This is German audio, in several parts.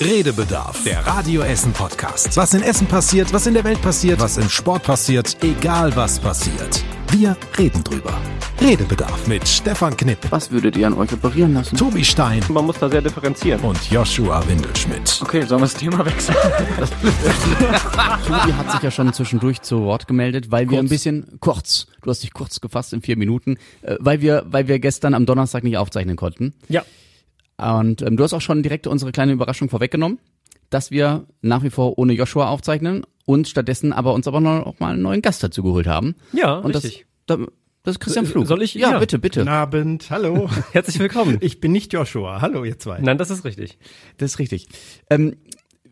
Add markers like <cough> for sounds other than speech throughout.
Redebedarf, der Radio Essen Podcast. Was in Essen passiert, was in der Welt passiert, was im Sport passiert, egal was passiert. Wir reden drüber. Redebedarf mit Stefan Knipp, Was würdet ihr an euch operieren lassen? Tobi Stein Man muss da sehr differenzieren. und Joshua Windelschmidt. Okay, sollen wir das Thema wechseln? <laughs> Tobi hat sich ja schon zwischendurch zu Wort gemeldet, weil wir ein bisschen kurz, du hast dich kurz gefasst in vier Minuten, äh, weil wir, weil wir gestern am Donnerstag nicht aufzeichnen konnten. Ja. Und ähm, du hast auch schon direkt unsere kleine Überraschung vorweggenommen, dass wir nach wie vor ohne Joshua aufzeichnen und stattdessen aber uns aber noch mal einen neuen Gast dazu geholt haben. Ja, Und richtig. das, da, das ist Christian So- Flug. soll ich- Ja, ja. bitte, bitte. Guten Abend, hallo. <laughs> Herzlich willkommen. Ich bin nicht Joshua. Hallo, ihr zwei. Nein, das ist richtig. Das ist richtig. Ähm,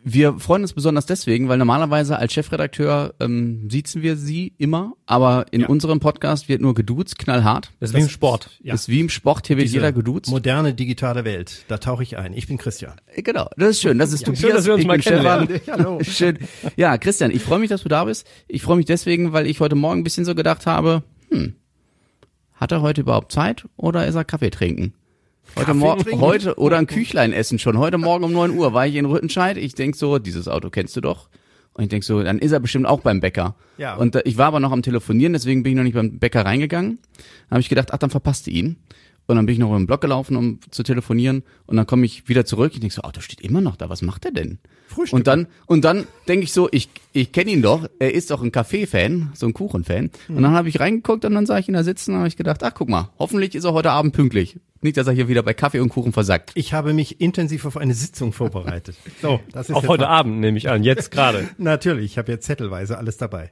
wir freuen uns besonders deswegen, weil normalerweise als Chefredakteur ähm, siezen wir sie immer, aber in unserem Podcast wird nur geduzt, knallhart. Das ist wie im Sport. Ja. Das ist wie im Sport, hier wird jeder geduzt. Moderne digitale Welt. Da tauche ich ein. Ich bin Christian. Äh, Genau, das ist schön. Das ist Tobias, schön, dass wir uns ich mal kennenlernen. Hallo. <laughs> Schön. Ja, Christian, ich freue mich, dass du da bist. Ich freue mich deswegen, weil ich heute Morgen ein bisschen so gedacht habe, hm, hat er heute überhaupt Zeit oder ist er Kaffee trinken? Heute, Kaffee Mor trinken? heute oder ein Küchlein essen schon. Heute Morgen um 9 Uhr war ich in Rüttenscheid. Ich denk so, dieses Auto kennst du doch. Und ich denk so, dann ist er bestimmt auch beim Bäcker. Ja. Und äh, ich war aber noch am Telefonieren, deswegen bin ich noch nicht beim Bäcker reingegangen. Dann habe ich gedacht, ach, dann verpasst du ihn. Und dann bin ich noch im Block gelaufen, um zu telefonieren. Und dann komme ich wieder zurück. Ich denk so, Auto steht immer noch da. Was macht er denn? Frühstück. Und dann, und dann denke ich so, ich, ich kenne ihn doch, er ist doch ein Kaffee-Fan, so ein Kuchen-Fan. Und dann habe ich reingeguckt und dann sah ich ihn da sitzen und habe ich gedacht, ach guck mal, hoffentlich ist er heute Abend pünktlich. Nicht, dass er hier wieder bei Kaffee und Kuchen versackt. Ich habe mich intensiv auf eine Sitzung vorbereitet. <laughs> So, das ist Auf jetzt heute mal- Abend nehme ich an, jetzt gerade. <laughs> Natürlich, ich habe jetzt zettelweise alles dabei.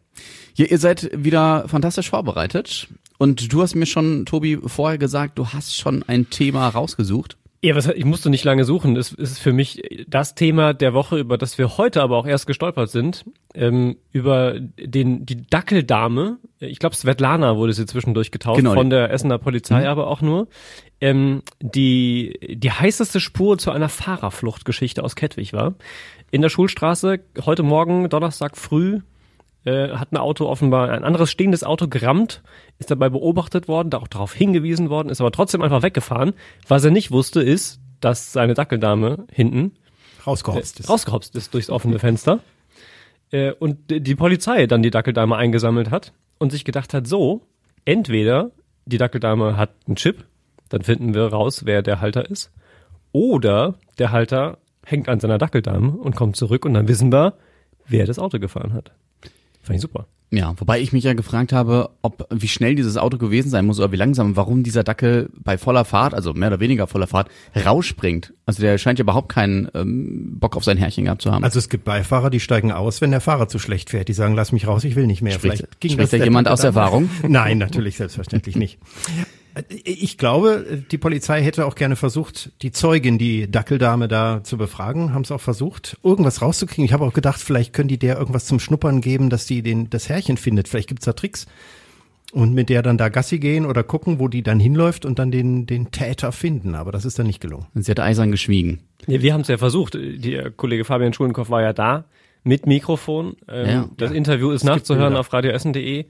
Ja, ihr seid wieder fantastisch vorbereitet. Und du hast mir schon, Tobi, vorher gesagt, du hast schon ein Thema rausgesucht. Ja, was, ich musste nicht lange suchen. Es ist für mich das Thema der Woche, über das wir heute aber auch erst gestolpert sind. Ähm, über den, die Dackeldame. Ich glaube, Svetlana wurde sie zwischendurch getauft Genau. von der Essener Polizei, aber auch nur. Ähm, die, die heißeste Spur zu einer Fahrerfluchtgeschichte aus Kettwig war. In der Schulstraße, heute Morgen, Donnerstag früh, äh, hat ein Auto offenbar, ein anderes stehendes Auto gerammt, ist dabei beobachtet worden, da auch darauf hingewiesen worden, ist aber trotzdem einfach weggefahren. Was er nicht wusste, ist, dass seine Dackeldame hinten Rausgehopst ist. rausgehopst ist durchs offene Fenster. Äh, und die Polizei dann die Dackeldame eingesammelt hat und sich gedacht hat, so, entweder die Dackeldame hat einen Chip, dann finden wir raus, wer der Halter ist, oder der Halter hängt an seiner Dackeldame und kommt zurück und dann wissen wir, wer das Auto gefahren hat. Fand ich super. Ja, wobei ich mich ja gefragt habe, ob wie schnell dieses Auto gewesen sein muss oder wie langsam, warum dieser Dackel bei voller Fahrt, also mehr oder weniger voller Fahrt, rausspringt. Also der scheint ja überhaupt keinen ähm, Bock auf sein Herrchen gehabt zu haben. Also es gibt Beifahrer, die steigen aus, wenn der Fahrer zu schlecht fährt. Die sagen, lass mich raus, ich will nicht mehr. Spricht- ging spricht das da jemand aus? Erfahrung? <laughs> Nein, natürlich, selbstverständlich nicht. Ich glaube, die Polizei hätte auch gerne versucht, die Zeugin, die Dackeldame da zu befragen, haben es auch versucht, irgendwas rauszukriegen. Ich habe auch gedacht, vielleicht können die der irgendwas zum Schnuppern geben, dass die den, das Härchen findet. Vielleicht gibt's da Tricks. Und mit der dann da Gassi gehen oder gucken, wo die dann hinläuft und dann den, den Täter finden. Aber das ist dann nicht gelungen. Und sie hat eisern geschwiegen. Nee, wir haben es ja versucht. Der Kollege Fabian Schulenkopf war ja da mit Mikrofon. Ähm, Ja. das Interview ist gibt nachzuhören auf radioessen.de.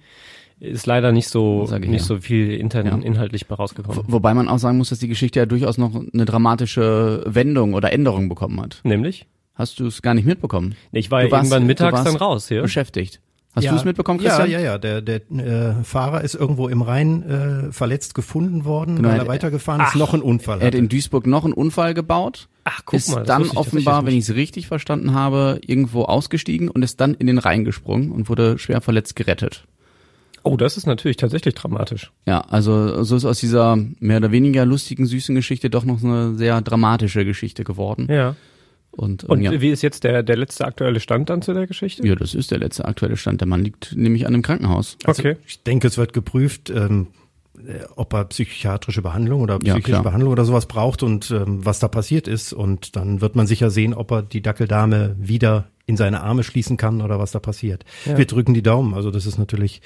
Ist leider nicht so ich nicht ja. so viel intern, Ja. inhaltlich bei rausgekommen. Wobei man auch sagen muss, dass die Geschichte ja durchaus noch eine dramatische Wendung oder Änderung bekommen hat. Nämlich? Hast du es gar nicht mitbekommen? Nee, Ich war Du ja warst- irgendwann du mittags warst dann raus hier. Beschäftigt. Hast Ja. du es mitbekommen, Christian? Ja, ja, ja. Der, der äh, Fahrer ist irgendwo im Rhein äh, verletzt gefunden worden, Genau, weil er- er weitergefahren ist, noch einen Unfall Er hat in Duisburg noch einen Unfall gebaut. Ach, guck ist mal, das dann ich offenbar, tatsächlich wenn ich es richtig verstanden habe, irgendwo ausgestiegen und ist dann in den Rhein gesprungen und wurde schwer verletzt gerettet. Oh, das ist natürlich tatsächlich dramatisch. Ja, also so ist aus dieser mehr oder weniger lustigen, süßen Geschichte doch noch eine sehr dramatische Geschichte geworden. Ja. Und, ähm, Und ja. wie ist jetzt der, der letzte aktuelle Stand dann zu der Geschichte? ja, das ist der letzte aktuelle Stand. Der Mann liegt nämlich an einem Krankenhaus. Okay. Ich denke, es wird geprüft, ähm, äh, ob er psychiatrische Behandlung oder Ja, psychische klar. Behandlung oder sowas braucht und ähm, was da passiert ist. Und dann wird man sicher sehen, ob er die Dackeldame wieder in seine Arme schließen kann oder was da passiert. Ja. Wir drücken die Daumen. Also das ist natürlich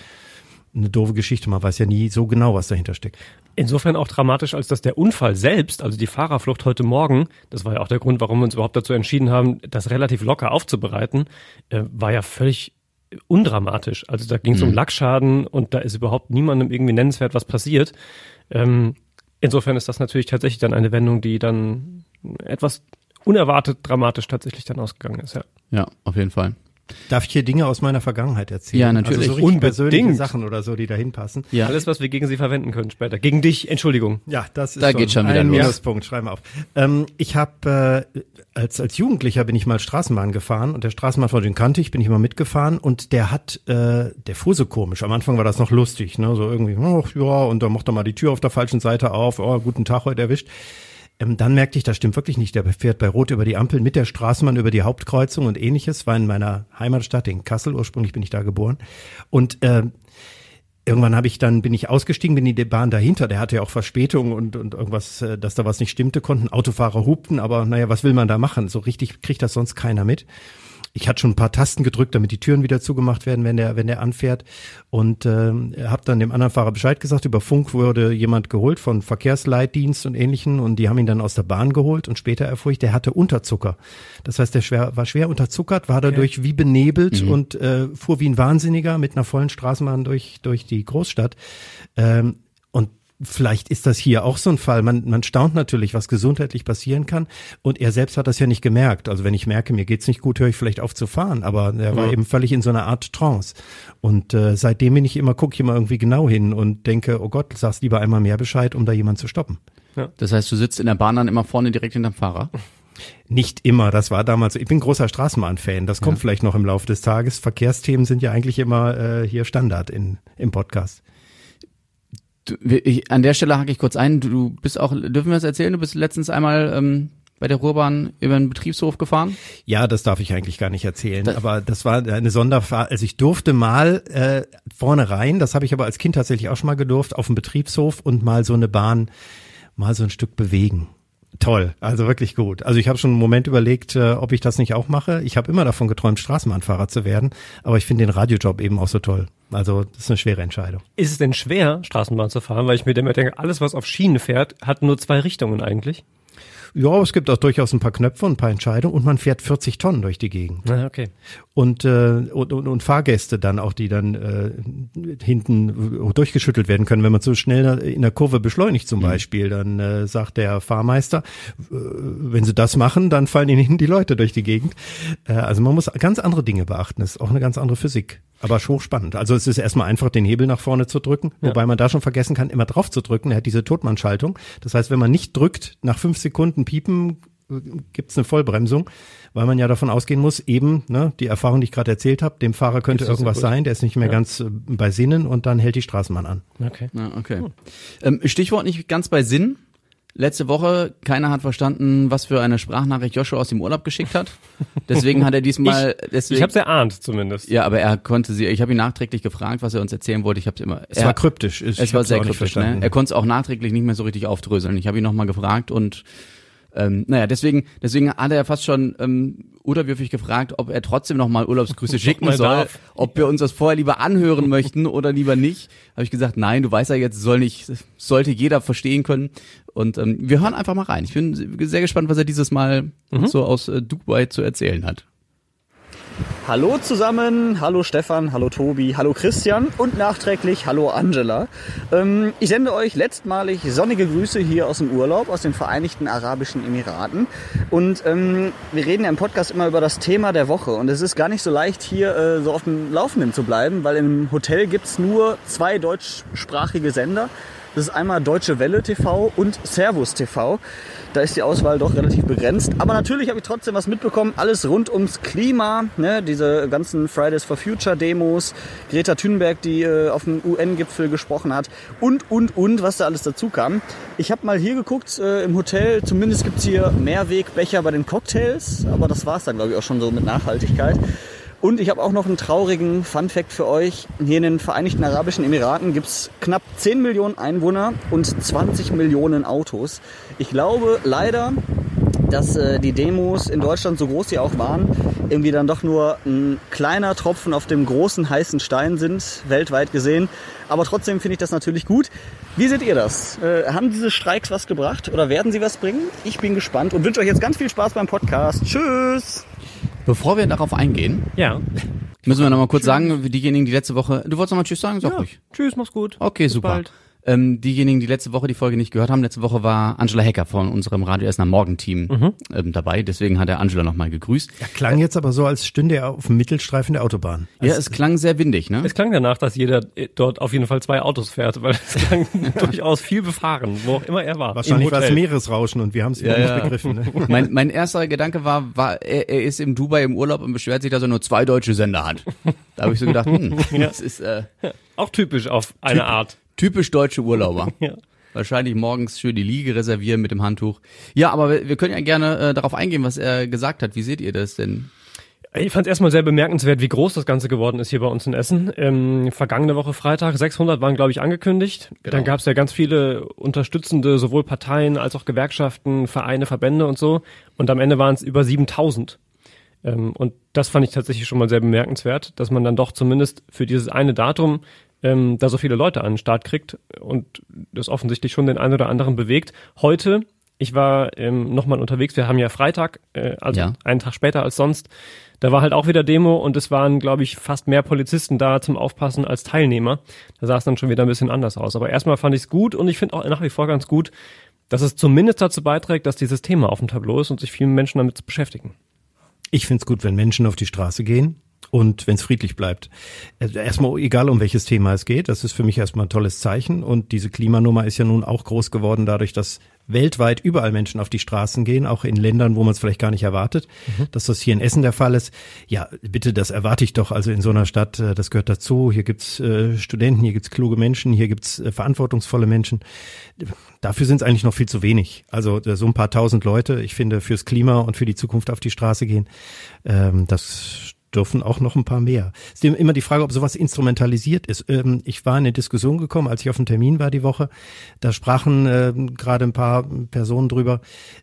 eine doofe Geschichte. Man weiß ja nie so genau, was dahinter steckt. Insofern auch dramatisch, als dass der Unfall selbst, also die Fahrerflucht heute Morgen, das war ja auch der Grund, warum wir uns überhaupt dazu entschieden haben, das relativ locker aufzubereiten, äh, war ja völlig undramatisch. Also da ging es um Lackschaden und da ist überhaupt niemandem irgendwie nennenswert was passiert. Ähm, insofern ist das natürlich tatsächlich dann eine Wendung, die dann etwas unerwartet dramatisch tatsächlich dann ausgegangen ist, ja. Ja, auf jeden Fall. Darf ich hier Dinge aus meiner Vergangenheit erzählen? Ja, natürlich. Also so richtig persönliche Unbedingt. Sachen oder so, die da hinpassen. Ja. Alles, was wir gegen sie verwenden können später. Gegen dich, Entschuldigung. Ja, das ist Da geht schon wieder ein los. Minuspunkt. Schreiben wir auf. Ähm, ich habe äh, als als Jugendlicher bin ich mal Straßenbahn gefahren und der Straßenbahnfahrer, den kannte ich, bin ich mal mitgefahren und der hat, äh, der fuhr so komisch. Am Anfang war das noch lustig, ne, so irgendwie, oh, ja, und dann macht er mal die Tür auf der falschen Seite auf. Oh, guten Tag heute erwischt. Ähm, dann merkte ich, das stimmt wirklich nicht. Der fährt bei Rot über die Ampel mit der Straßenbahn über die Hauptkreuzung und ähnliches. War in meiner Heimatstadt in Kassel. Ursprünglich bin ich da geboren. Und äh, Irgendwann habe ich dann bin ich ausgestiegen, bin in die Bahn dahinter. Der hatte ja auch Verspätung und und irgendwas, äh, dass da was nicht stimmte, konnten Autofahrer hupten, aber naja, was will man da machen? So richtig kriegt das sonst keiner mit. Ich hatte schon ein paar Tasten gedrückt, damit die Türen wieder zugemacht werden, wenn der wenn der anfährt und ähm, habe dann dem anderen Fahrer Bescheid gesagt. Über Funk wurde jemand geholt von Verkehrsleitdienst und Ähnlichen und die haben ihn dann aus der Bahn geholt und später erfuhr ich, der hatte Unterzucker. Das heißt, der schwer, war schwer unterzuckert, war dadurch wie benebelt und äh, fuhr wie ein Wahnsinniger mit einer vollen Straßenbahn durch durch die Großstadt. Ähm, vielleicht ist das hier auch so ein Fall. Man, man staunt natürlich, was gesundheitlich passieren kann. Und er selbst hat das ja nicht gemerkt. Also wenn ich merke, mir geht's nicht gut, höre ich vielleicht auf zu fahren. Aber er war eben völlig in so einer Art Trance. Und äh, seitdem bin ich immer, gucke ich immer irgendwie genau hin und denke, oh Gott, sag's lieber einmal mehr Bescheid, um da jemand zu stoppen. Das heißt, du sitzt in der Bahn dann immer vorne direkt hinterm Fahrer? Nicht immer, das war damals, ich bin großer Straßenbahn-Fan, das kommt vielleicht noch im Laufe des Tages. Verkehrsthemen sind ja eigentlich immer äh, hier Standard in, im Podcast. Du, ich, an der Stelle hake ich kurz ein. Du, bist auch, dürfen wir das erzählen? Du bist letztens einmal ähm, bei der Ruhrbahn über den Betriebshof gefahren. Ja, das darf ich eigentlich gar nicht erzählen. aber das war eine Sonderfahrt. Also ich durfte mal äh, vorne rein, das habe ich aber als Kind tatsächlich auch schon mal gedurft, auf dem Betriebshof und mal so eine Bahn, mal so ein Stück bewegen. Toll, also wirklich gut. Also ich habe schon einen Moment überlegt, äh, ob ich das nicht auch mache. Ich habe immer davon geträumt, Straßenbahnfahrer zu werden, aber ich finde den Radiojob eben auch so toll. Also das ist eine schwere Entscheidung. Ist es denn schwer, Straßenbahn zu fahren? Weil ich mir immer denke, alles, was auf Schienen fährt, hat nur zwei Richtungen eigentlich. Ja, es gibt auch durchaus ein paar Knöpfe und ein paar Entscheidungen und man fährt 40 Tonnen durch die Gegend. Na, okay. und, äh, und, und, und Fahrgäste dann auch, die dann äh, hinten durchgeschüttelt werden können. Wenn man zu schnell in der Kurve beschleunigt zum Beispiel, dann äh, sagt der Fahrmeister, äh, wenn sie das machen, dann fallen ihnen hinten die Leute durch die Gegend. Äh, also man muss ganz andere Dinge beachten. Das ist auch eine ganz andere Physik. Aber hochspannend. Also es ist erstmal einfach, den Hebel nach vorne zu drücken, wobei man da schon vergessen kann, immer drauf zu drücken. Er hat diese Totmannschaltung. Das heißt, wenn man nicht drückt, nach fünf Sekunden piepen, gibt's eine Vollbremsung, weil man ja davon ausgehen muss, eben, ne, die Erfahrung, die ich gerade erzählt habe, dem Fahrer könnte Gibt's irgendwas gut? sein, der ist nicht mehr Ja. ganz äh, bei Sinnen und dann hält die Straßenbahn an. Okay. Ja, okay. Ähm, Stichwort nicht ganz bei Sinn. Letzte Woche, keiner hat verstanden, was für eine Sprachnachricht Joshua aus dem Urlaub geschickt hat. Deswegen hat er <laughs> diesmal, deswegen, Ich hab's erahnt, zumindest. ja, aber er konnte sie, ich habe ihn nachträglich gefragt, was er uns erzählen wollte. Ich habe immer, Es er, war kryptisch. Ich Es war hab's sehr kryptisch, ne? Er konnte es auch nachträglich nicht mehr so richtig aufdröseln. Ich habe ihn nochmal gefragt und ähm, naja, deswegen, deswegen hat er fast schon ähm, unterwürfig gefragt, ob er trotzdem nochmal Urlaubsgrüße <laughs> schicken mal soll, darf. ob wir uns das vorher lieber anhören möchten oder lieber nicht. Habe ich gesagt, nein, du weißt ja jetzt, soll nicht, sollte jeder verstehen können. Und ähm, wir hören einfach mal rein. Ich bin sehr gespannt, was er dieses Mal so aus äh, Dubai zu erzählen hat. Hallo zusammen, hallo Stefan, hallo Tobi, hallo Christian und nachträglich hallo Angela. Ähm, ich sende euch letztmalig sonnige Grüße hier aus dem Urlaub, aus den Vereinigten Arabischen Emiraten. Und ähm, wir reden ja im Podcast immer über das Thema der Woche. Und es ist gar nicht so leicht, hier äh, so auf dem Laufenden zu bleiben, weil im Hotel gibt's nur zwei deutschsprachige Sender. Das ist einmal Deutsche Welle TV und Servus TV. Da ist die Auswahl doch relativ begrenzt. Aber natürlich habe ich trotzdem was mitbekommen. Alles rund ums Klima. Ne? Diese ganzen Fridays for Future Demos. Greta Thunberg, die äh, auf dem UN-Gipfel gesprochen hat. Und, und, und, was da alles dazu kam. Ich habe mal hier geguckt äh, im Hotel. Zumindest gibt's hier Mehrwegbecher bei den Cocktails. Aber das war's dann, glaube ich, auch schon so mit Nachhaltigkeit. Und ich habe auch noch einen traurigen Fun-Fact für euch. Hier in den Vereinigten Arabischen Emiraten gibt's knapp 10 Millionen Einwohner und 20 Millionen Autos. Ich glaube leider, dass äh, die Demos in Deutschland, so groß sie auch waren, irgendwie dann doch nur ein kleiner Tropfen auf dem großen heißen Stein sind, weltweit gesehen. Aber trotzdem finde ich das natürlich gut. Wie seht ihr das? Äh, haben diese Streiks was gebracht oder werden sie was bringen? Ich bin gespannt und wünsche euch jetzt ganz viel Spaß beim Podcast. Tschüss! Bevor wir darauf eingehen, Ja. müssen wir nochmal kurz sagen, für diejenigen, die letzte Woche, du wolltest nochmal Tschüss sagen? Sag ja. ruhig. Tschüss, mach's gut. Okay, Bis super. Bald. Ähm, diejenigen, die letzte Woche die Folge nicht gehört haben, letzte Woche war Angela Hecker von unserem Radio Essener Morgenteam Mhm. ähm, dabei. Deswegen hat er Angela nochmal gegrüßt. Er klang jetzt aber so, als stünde er auf dem Mittelstreifen der Autobahn. Ja, es klang sehr windig, ne? Es klang danach, dass jeder äh, dort auf jeden Fall zwei Autos fährt, weil es klang <laughs> durchaus viel befahren, wo auch immer er war. Wahrscheinlich war es. Meeresrauschen und wir haben es wieder Ja, nicht ja. begriffen. Ne? <laughs> Mein, mein erster Gedanke war, war er, er ist im Dubai im Urlaub und beschwert sich, dass er nur zwei deutsche Sender hat. Da habe ich so gedacht, hm, das ist äh, Auch typisch auf eine Art. Typisch deutsche Urlauber. <laughs> Ja. Wahrscheinlich morgens schön die Liege reservieren mit dem Handtuch. Ja, aber wir, wir können ja gerne äh, darauf eingehen, was er gesagt hat. Wie seht ihr das denn? Ich fand es erstmal sehr bemerkenswert, wie groß das Ganze geworden ist hier bei uns in Essen. Ähm, vergangene Woche Freitag, 600 waren, glaube ich, angekündigt. Genau. Dann gab es ja ganz viele unterstützende, sowohl Parteien als auch Gewerkschaften, Vereine, Verbände und so. Und am Ende waren es über 7000. Ähm, und das fand ich tatsächlich schon mal sehr bemerkenswert, dass man dann doch zumindest für dieses eine Datum ähm, da so viele Leute an den Start kriegt und das offensichtlich schon den einen oder anderen bewegt. Heute, ich war ähm, nochmal unterwegs, wir haben ja Freitag, äh, also Ja. einen Tag später als sonst. Da war halt auch wieder Demo und es waren, glaube ich, fast mehr Polizisten da zum Aufpassen als Teilnehmer. Da sah es dann schon wieder ein bisschen anders aus. Aber erstmal fand ich es gut und ich finde auch nach wie vor ganz gut, dass es zumindest dazu beiträgt, dass dieses Thema auf dem Tableau ist und sich viele Menschen damit beschäftigen. Ich find's gut, wenn Menschen auf die Straße gehen und wenn es friedlich bleibt. Also Erstmal egal, um welches Thema es geht, das ist für mich erstmal ein tolles Zeichen. Und diese Klimanummer ist ja nun auch groß geworden dadurch, dass weltweit überall Menschen auf die Straßen gehen, auch in Ländern, wo man es vielleicht gar nicht erwartet. Dass das hier in Essen der Fall ist, ja, bitte, das erwarte ich doch. Also in so einer Stadt, äh, das gehört dazu. Hier gibt's äh, Studenten, hier gibt's kluge Menschen, hier gibt's äh, verantwortungsvolle Menschen. Dafür sind es eigentlich noch viel zu wenig. Also äh, so ein paar tausend Leute, ich finde, fürs Klima und für die Zukunft auf die Straße gehen, ähm, das dürfen auch noch ein paar mehr. Es ist immer die Frage, ob sowas instrumentalisiert ist. Ähm, ich war in eine Diskussion gekommen, als ich auf dem Termin war die Woche. Da sprachen ähm, gerade ein paar Personen drüber.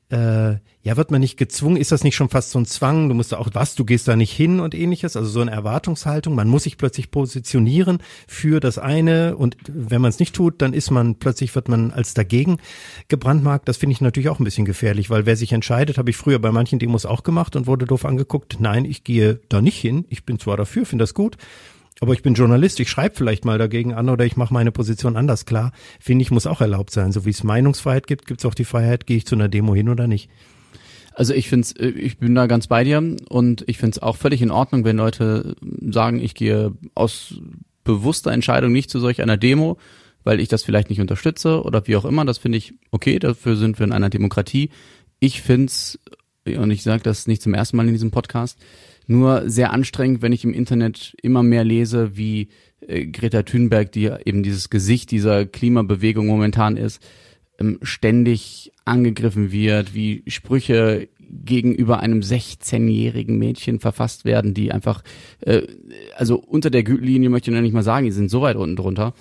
Äh, ja, wird man nicht gezwungen? Ist das nicht schon fast so ein Zwang? Du musst da auch was, du gehst da nicht hin und ähnliches. Also so eine Erwartungshaltung. Man muss sich plötzlich positionieren für das eine und wenn man es nicht tut, dann ist man plötzlich wird man als dagegen gebrandmarkt. Das finde ich natürlich auch ein bisschen gefährlich, weil wer sich entscheidet, habe ich früher bei manchen Demos auch gemacht und wurde doof angeguckt. Nein, ich gehe da nicht hin. Ich bin zwar dafür, finde das gut, aber ich bin Journalist, ich schreibe vielleicht mal dagegen an oder ich mache meine Position anders klar. Finde ich, muss auch erlaubt sein. So wie es Meinungsfreiheit gibt, gibt es auch die Freiheit, gehe ich zu einer Demo hin oder nicht. Also ich find's, äh, ich bin da ganz bei dir und ich find's auch völlig in Ordnung, wenn Leute sagen, ich gehe aus bewusster Entscheidung nicht zu solch einer Demo, weil ich das vielleicht nicht unterstütze oder wie auch immer. Das finde ich okay, dafür sind wir in einer Demokratie. Ich find's, und ich sage das nicht zum ersten Mal in diesem Podcast, nur sehr anstrengend, wenn ich im Internet immer mehr lese, wie äh, Greta Thunberg, die eben dieses Gesicht dieser Klimabewegung momentan ist, ähm, ständig angegriffen wird, wie Sprüche gegenüber einem 16-jährigen Mädchen verfasst werden, die einfach, äh, also unter der Gürtellinie möchte ich noch nicht mal sagen, die sind so weit unten drunter.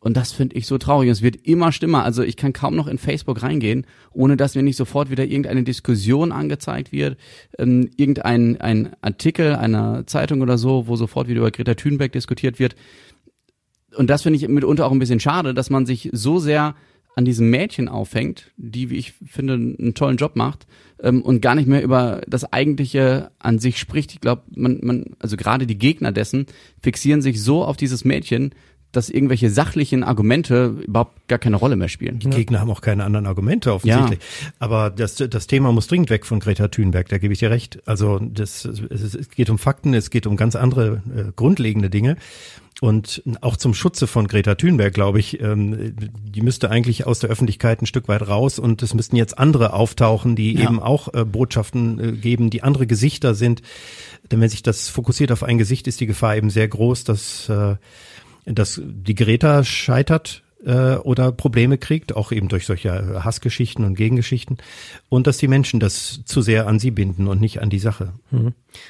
Und das finde ich so traurig. Es wird immer schlimmer. Also ich kann kaum noch in Facebook reingehen, ohne dass mir nicht sofort wieder irgendeine Diskussion angezeigt wird, ähm, irgendein ein Artikel einer Zeitung oder so, wo sofort wieder über Greta Thunberg diskutiert wird. Und das finde ich mitunter auch ein bisschen schade, dass man sich so sehr an diesem Mädchen aufhängt, die, wie ich finde, einen tollen Job macht ähm, und gar nicht mehr über das Eigentliche an sich spricht. Ich glaube, man, man, also gerade die Gegner dessen fixieren sich so auf dieses Mädchen, dass irgendwelche sachlichen Argumente überhaupt gar keine Rolle mehr spielen. Die Gegner haben auch keine anderen Argumente offensichtlich. Aber das, das Thema muss dringend weg von Greta Thunberg, da gebe ich dir recht. Also das, es, es geht um Fakten, es geht um ganz andere äh, grundlegende Dinge. Und auch zum Schutze von Greta Thunberg, glaube ich, ähm, die müsste eigentlich aus der Öffentlichkeit ein Stück weit raus und es müssten jetzt andere auftauchen, die Ja. eben auch äh, Botschaften äh, geben, die andere Gesichter sind. Denn wenn sich das fokussiert auf ein Gesicht, ist die Gefahr eben sehr groß, dass, äh, dass die Greta scheitert äh, oder Probleme kriegt, auch eben durch solche Hassgeschichten und Gegengeschichten und dass die Menschen das zu sehr an sie binden und nicht an die Sache.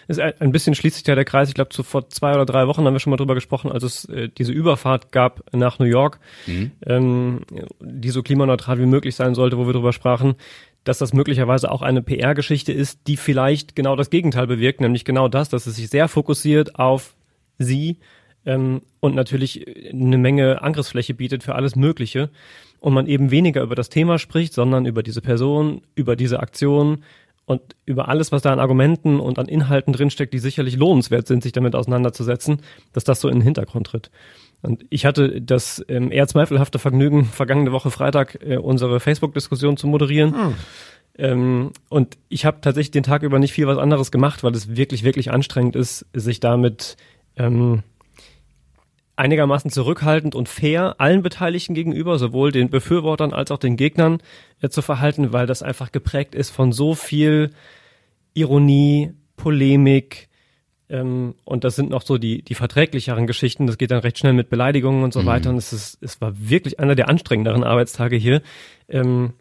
Es Ist ein ein bisschen schließt sich ja der Kreis. Ich glaube, so vor zwei oder drei Wochen haben wir schon mal drüber gesprochen, als es äh, diese Überfahrt gab nach New York, ähm, die so klimaneutral wie möglich sein sollte, wo wir drüber sprachen, dass das möglicherweise auch eine PR-Geschichte ist, die vielleicht genau das Gegenteil bewirkt, nämlich genau das, dass es sich sehr fokussiert auf sie ähm, und natürlich eine Menge Angriffsfläche bietet für alles Mögliche und man eben weniger über das Thema spricht, sondern über diese Person, über diese Aktion und über alles, was da an Argumenten und an Inhalten drinsteckt, die sicherlich lohnenswert sind, sich damit auseinanderzusetzen, dass das so in den Hintergrund tritt. Und ich hatte das ähm, eher zweifelhafte Vergnügen, <laughs> vergangene Woche Freitag äh, unsere Facebook-Diskussion zu moderieren. Ähm, und ich habe tatsächlich den Tag über nicht viel was anderes gemacht, weil es wirklich, wirklich anstrengend ist, sich damit ähm, einigermaßen zurückhaltend und fair allen Beteiligten gegenüber, sowohl den Befürwortern als auch den Gegnern, äh, zu verhalten, weil das einfach geprägt ist von so viel Ironie, Polemik, ähm, und das sind noch so die, die verträglicheren Geschichten. Das geht dann recht schnell mit Beleidigungen und so weiter. Und es ist, es war wirklich einer der anstrengenderen Arbeitstage hier, ähm,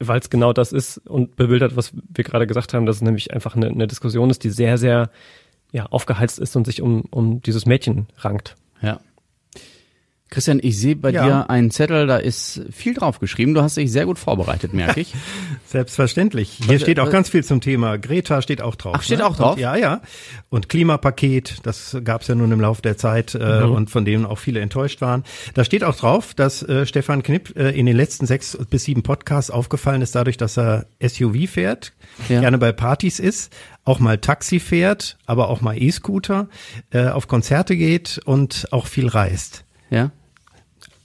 weil es genau das ist und bebildert, was wir gerade gesagt haben, dass es nämlich einfach eine, eine Diskussion ist, die sehr, sehr ja, aufgeheizt ist und sich um, um dieses Mädchen rankt. Ja. Christian, ich sehe bei Ja. dir einen Zettel, da ist viel drauf geschrieben. Du hast dich sehr gut vorbereitet, merke ich. <laughs> Selbstverständlich. Hier Was- steht auch was- ganz viel zum Thema. Greta steht auch drauf. Ach, steht ne? auch drauf? Und, ja, ja. Und Klimapaket, das gab es ja nun im Laufe der Zeit äh, Mhm. und von denen auch viele enttäuscht waren. Da steht auch drauf, dass äh, Stefan Knipp äh, in den letzten sechs bis sieben Podcasts aufgefallen ist, dadurch, dass er SUV fährt, Ja. gerne bei Partys ist, auch mal Taxi fährt, aber auch mal E-Scooter, äh, auf Konzerte geht und auch viel reist. Ja.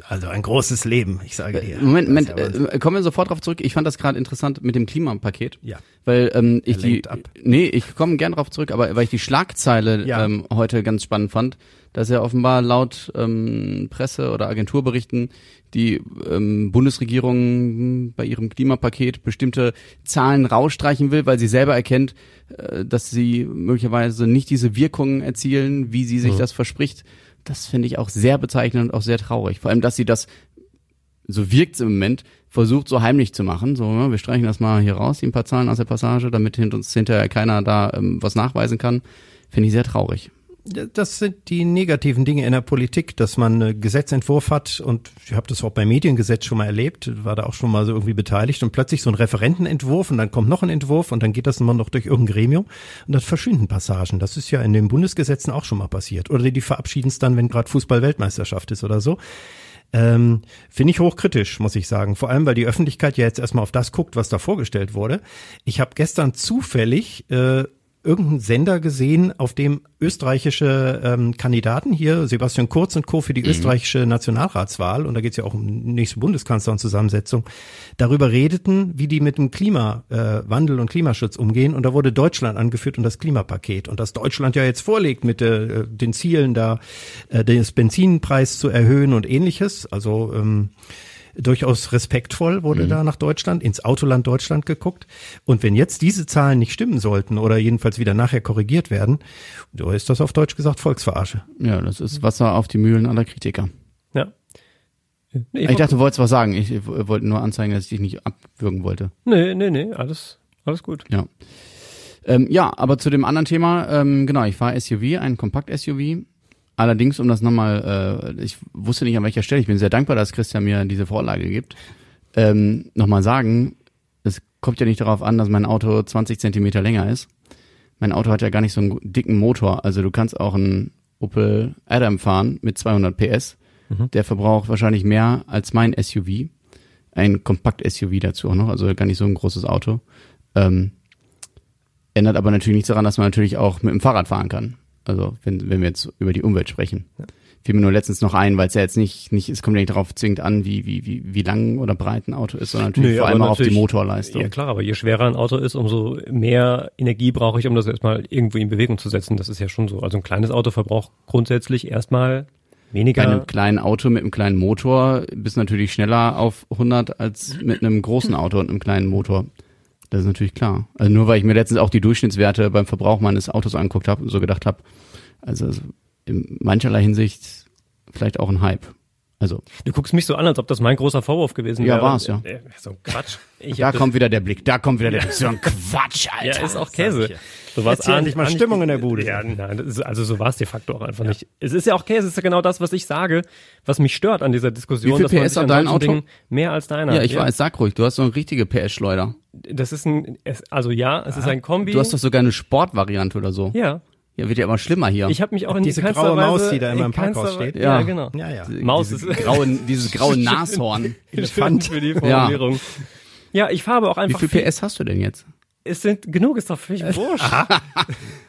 Also ein großes Leben, ich sage dir. Moment, Moment, ja äh, kommen wir sofort drauf zurück. Ich fand das gerade interessant mit dem Klimapaket. Ja. Weil ähm, ich die, ab. nee, ich komme gern drauf zurück, aber weil ich die Schlagzeile Ja. ähm, heute ganz spannend fand, dass ja offenbar laut ähm, Presse oder Agenturberichten die ähm, Bundesregierung bei ihrem Klimapaket bestimmte Zahlen rausstreichen will, weil sie selber erkennt, äh, dass sie möglicherweise nicht diese Wirkungen erzielen, wie sie sich das verspricht. Das finde ich auch sehr bezeichnend und auch sehr traurig. Vor allem, dass sie das so wirkt's im Moment, versucht so heimlich zu machen. So, ne, wir streichen das mal hier raus, ein paar Zahlen aus der Passage, damit hint- uns hinterher keiner da ähm, was nachweisen kann. Finde ich sehr traurig. Das sind die negativen Dinge in der Politik, dass man einen Gesetzentwurf hat und ich habe das auch beim Mediengesetz schon mal erlebt, war da auch schon mal so irgendwie beteiligt und plötzlich so ein Referentenentwurf und dann kommt noch ein Entwurf und dann geht das immer noch durch irgendein Gremium und dann verschwinden Passagen. Das ist ja in den Bundesgesetzen auch schon mal passiert. Oder die verabschieden es dann, wenn gerade Fußball-Weltmeisterschaft ist oder so. Ähm, Finde ich hochkritisch, muss ich sagen. Vor allem, weil die Öffentlichkeit ja jetzt erstmal auf das guckt, was da vorgestellt wurde. Ich habe gestern zufällig äh, irgendeinen Sender gesehen, auf dem österreichische ähm, Kandidaten hier, Sebastian Kurz und Co. für die österreichische Nationalratswahl, und da geht es ja auch um nächste Bundeskanzler und Zusammensetzung, darüber redeten, wie die mit dem Klimawandel äh, und Klimaschutz umgehen. Und da wurde Deutschland angeführt und das Klimapaket. Und dass Deutschland ja jetzt vorlegt mit äh, den Zielen, da äh, den Benzinpreis zu erhöhen und ähnliches. Also ähm, durchaus respektvoll wurde da nach Deutschland, ins Autoland Deutschland geguckt. Und wenn jetzt diese Zahlen nicht stimmen sollten oder jedenfalls wieder nachher korrigiert werden, so ist das auf Deutsch gesagt Volksverarsche. Ja, das ist Wasser auf die Mühlen aller Kritiker. Ja. Nee, Ich dachte, du wolltest was sagen. Ich, ich wollte nur anzeigen, dass ich dich nicht abwürgen wollte. nee, nee, nee, alles, alles gut. Ja. Ähm, ja, aber zu dem anderen Thema, ähm, genau, ich fahre SUV, ein Kompakt-SUV. Allerdings, um das nochmal, äh, ich wusste nicht an welcher Stelle, ich bin sehr dankbar, dass Christian mir diese Vorlage gibt, ähm, nochmal sagen, es kommt ja nicht darauf an, dass mein Auto 20 Zentimeter länger ist. Mein Auto hat ja gar nicht so einen dicken Motor, also du kannst auch einen Opel Adam fahren mit 200 PS. Der verbraucht wahrscheinlich mehr als mein SUV. Ein Kompakt-SUV dazu auch noch, also gar nicht so ein großes Auto. Ähm, ändert aber natürlich nichts daran, dass man natürlich auch mit dem Fahrrad fahren kann. Also wenn, wenn wir jetzt über die Umwelt sprechen. Fiel mir nur letztens noch ein, weil es ja jetzt nicht, nicht, es kommt ja nicht darauf zwingend an, wie, wie, wie, wie lang oder breit ein Auto ist, sondern natürlich Nee, vor allem auch auf die Motorleistung. Ja klar, aber je schwerer ein Auto ist, umso mehr Energie brauche ich, um das erstmal irgendwo in Bewegung zu setzen. Das ist ja schon so. Also ein kleines Auto verbraucht grundsätzlich erstmal weniger. Bei einem kleinen Auto mit einem kleinen Motor bist du natürlich schneller auf 100 als mit einem großen Auto und einem kleinen Motor. Das ist natürlich klar. Also nur weil ich mir letztens auch die Durchschnittswerte beim Verbrauch meines Autos angeguckt habe und so gedacht habe, also in mancherlei Hinsicht vielleicht auch ein Hype. Also Du guckst mich so an, als ob das mein großer Vorwurf gewesen Ja, wäre. war's, ja. Äh, So ein Quatsch. Ich da kommt wieder der Blick, da kommt wieder der Blick. So ein Quatsch, Alter. Ja, ist auch Käse. So war's ahn- endlich mal Stimmung in der Bude. Ja, nein, ist, also so war es de facto auch einfach nicht. Es ist ja auch Käse, es ist ja genau das, was ich sage, was mich stört an dieser Diskussion. Wie viel PS hat dein Auto? Dingen Mehr als deiner. Ja, ich weiß, sag ruhig, du hast so eine richtige PS-Schleuder. Das ist ein, also ja, es ist ein Kombi. Du hast doch sogar eine Sportvariante oder so. ja, Ja, wird ja immer schlimmer hier. ich habe mich auch in Diese graue Maus, die da immer in im Parkhaus steht. Ja, Ja. genau. Ja, ja. Maus dieses ist grauen, dieses graue <laughs> Nashorn. Elefant für die Formulierung. Ja, ich fahre aber auch Wie einfach viel PS hast du denn jetzt? es sind genug, ist doch völlig <laughs> wurscht.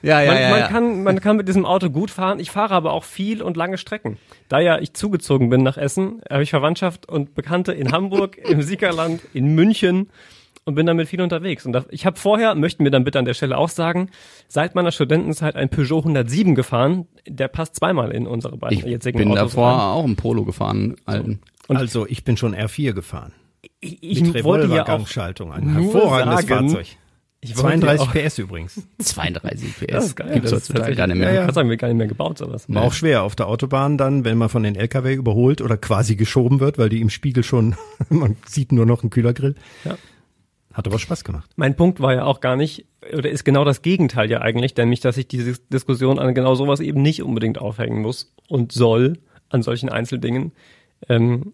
Ja, ja, man, ja. man, ja. kann, man kann mit diesem Auto gut fahren. Ich fahre aber auch viel und lange Strecken. Da ja ich zugezogen bin nach Essen, habe ich Verwandtschaft und Bekannte in Hamburg, im Siegerland, in München und bin damit viel unterwegs. Und ich habe vorher, möchten wir dann bitte an der Stelle auch sagen, seit meiner Studentenzeit ein Peugeot 107 gefahren. Der passt zweimal in unsere beiden ich jetzigen bin Autos davor rein. auch im Polo gefahren, alten. also ich bin schon R4 gefahren. Ich, ich Mit wollte ja auch. Ein nur hervorragendes sagen, Fahrzeug. ich wollte 32 auch, PS übrigens. <laughs> 32 PS. Das ist geil. Gibt's heutzutage tatsächlich- gar nicht mehr. Ja, Ja, ja. ja. sagen wir gar nicht mehr gebaut, sowas. War auch schwer auf der Autobahn dann, wenn man von den LKW überholt oder quasi geschoben wird, weil die im Spiegel schon, <laughs> man sieht nur noch einen Kühlergrill. Ja. Hat aber Spaß gemacht. Mein Punkt war ja auch gar nicht, oder ist genau das Gegenteil ja eigentlich, nämlich, dass ich diese Diskussion an genau sowas eben nicht unbedingt aufhängen muss und soll, an solchen Einzeldingen, ähm,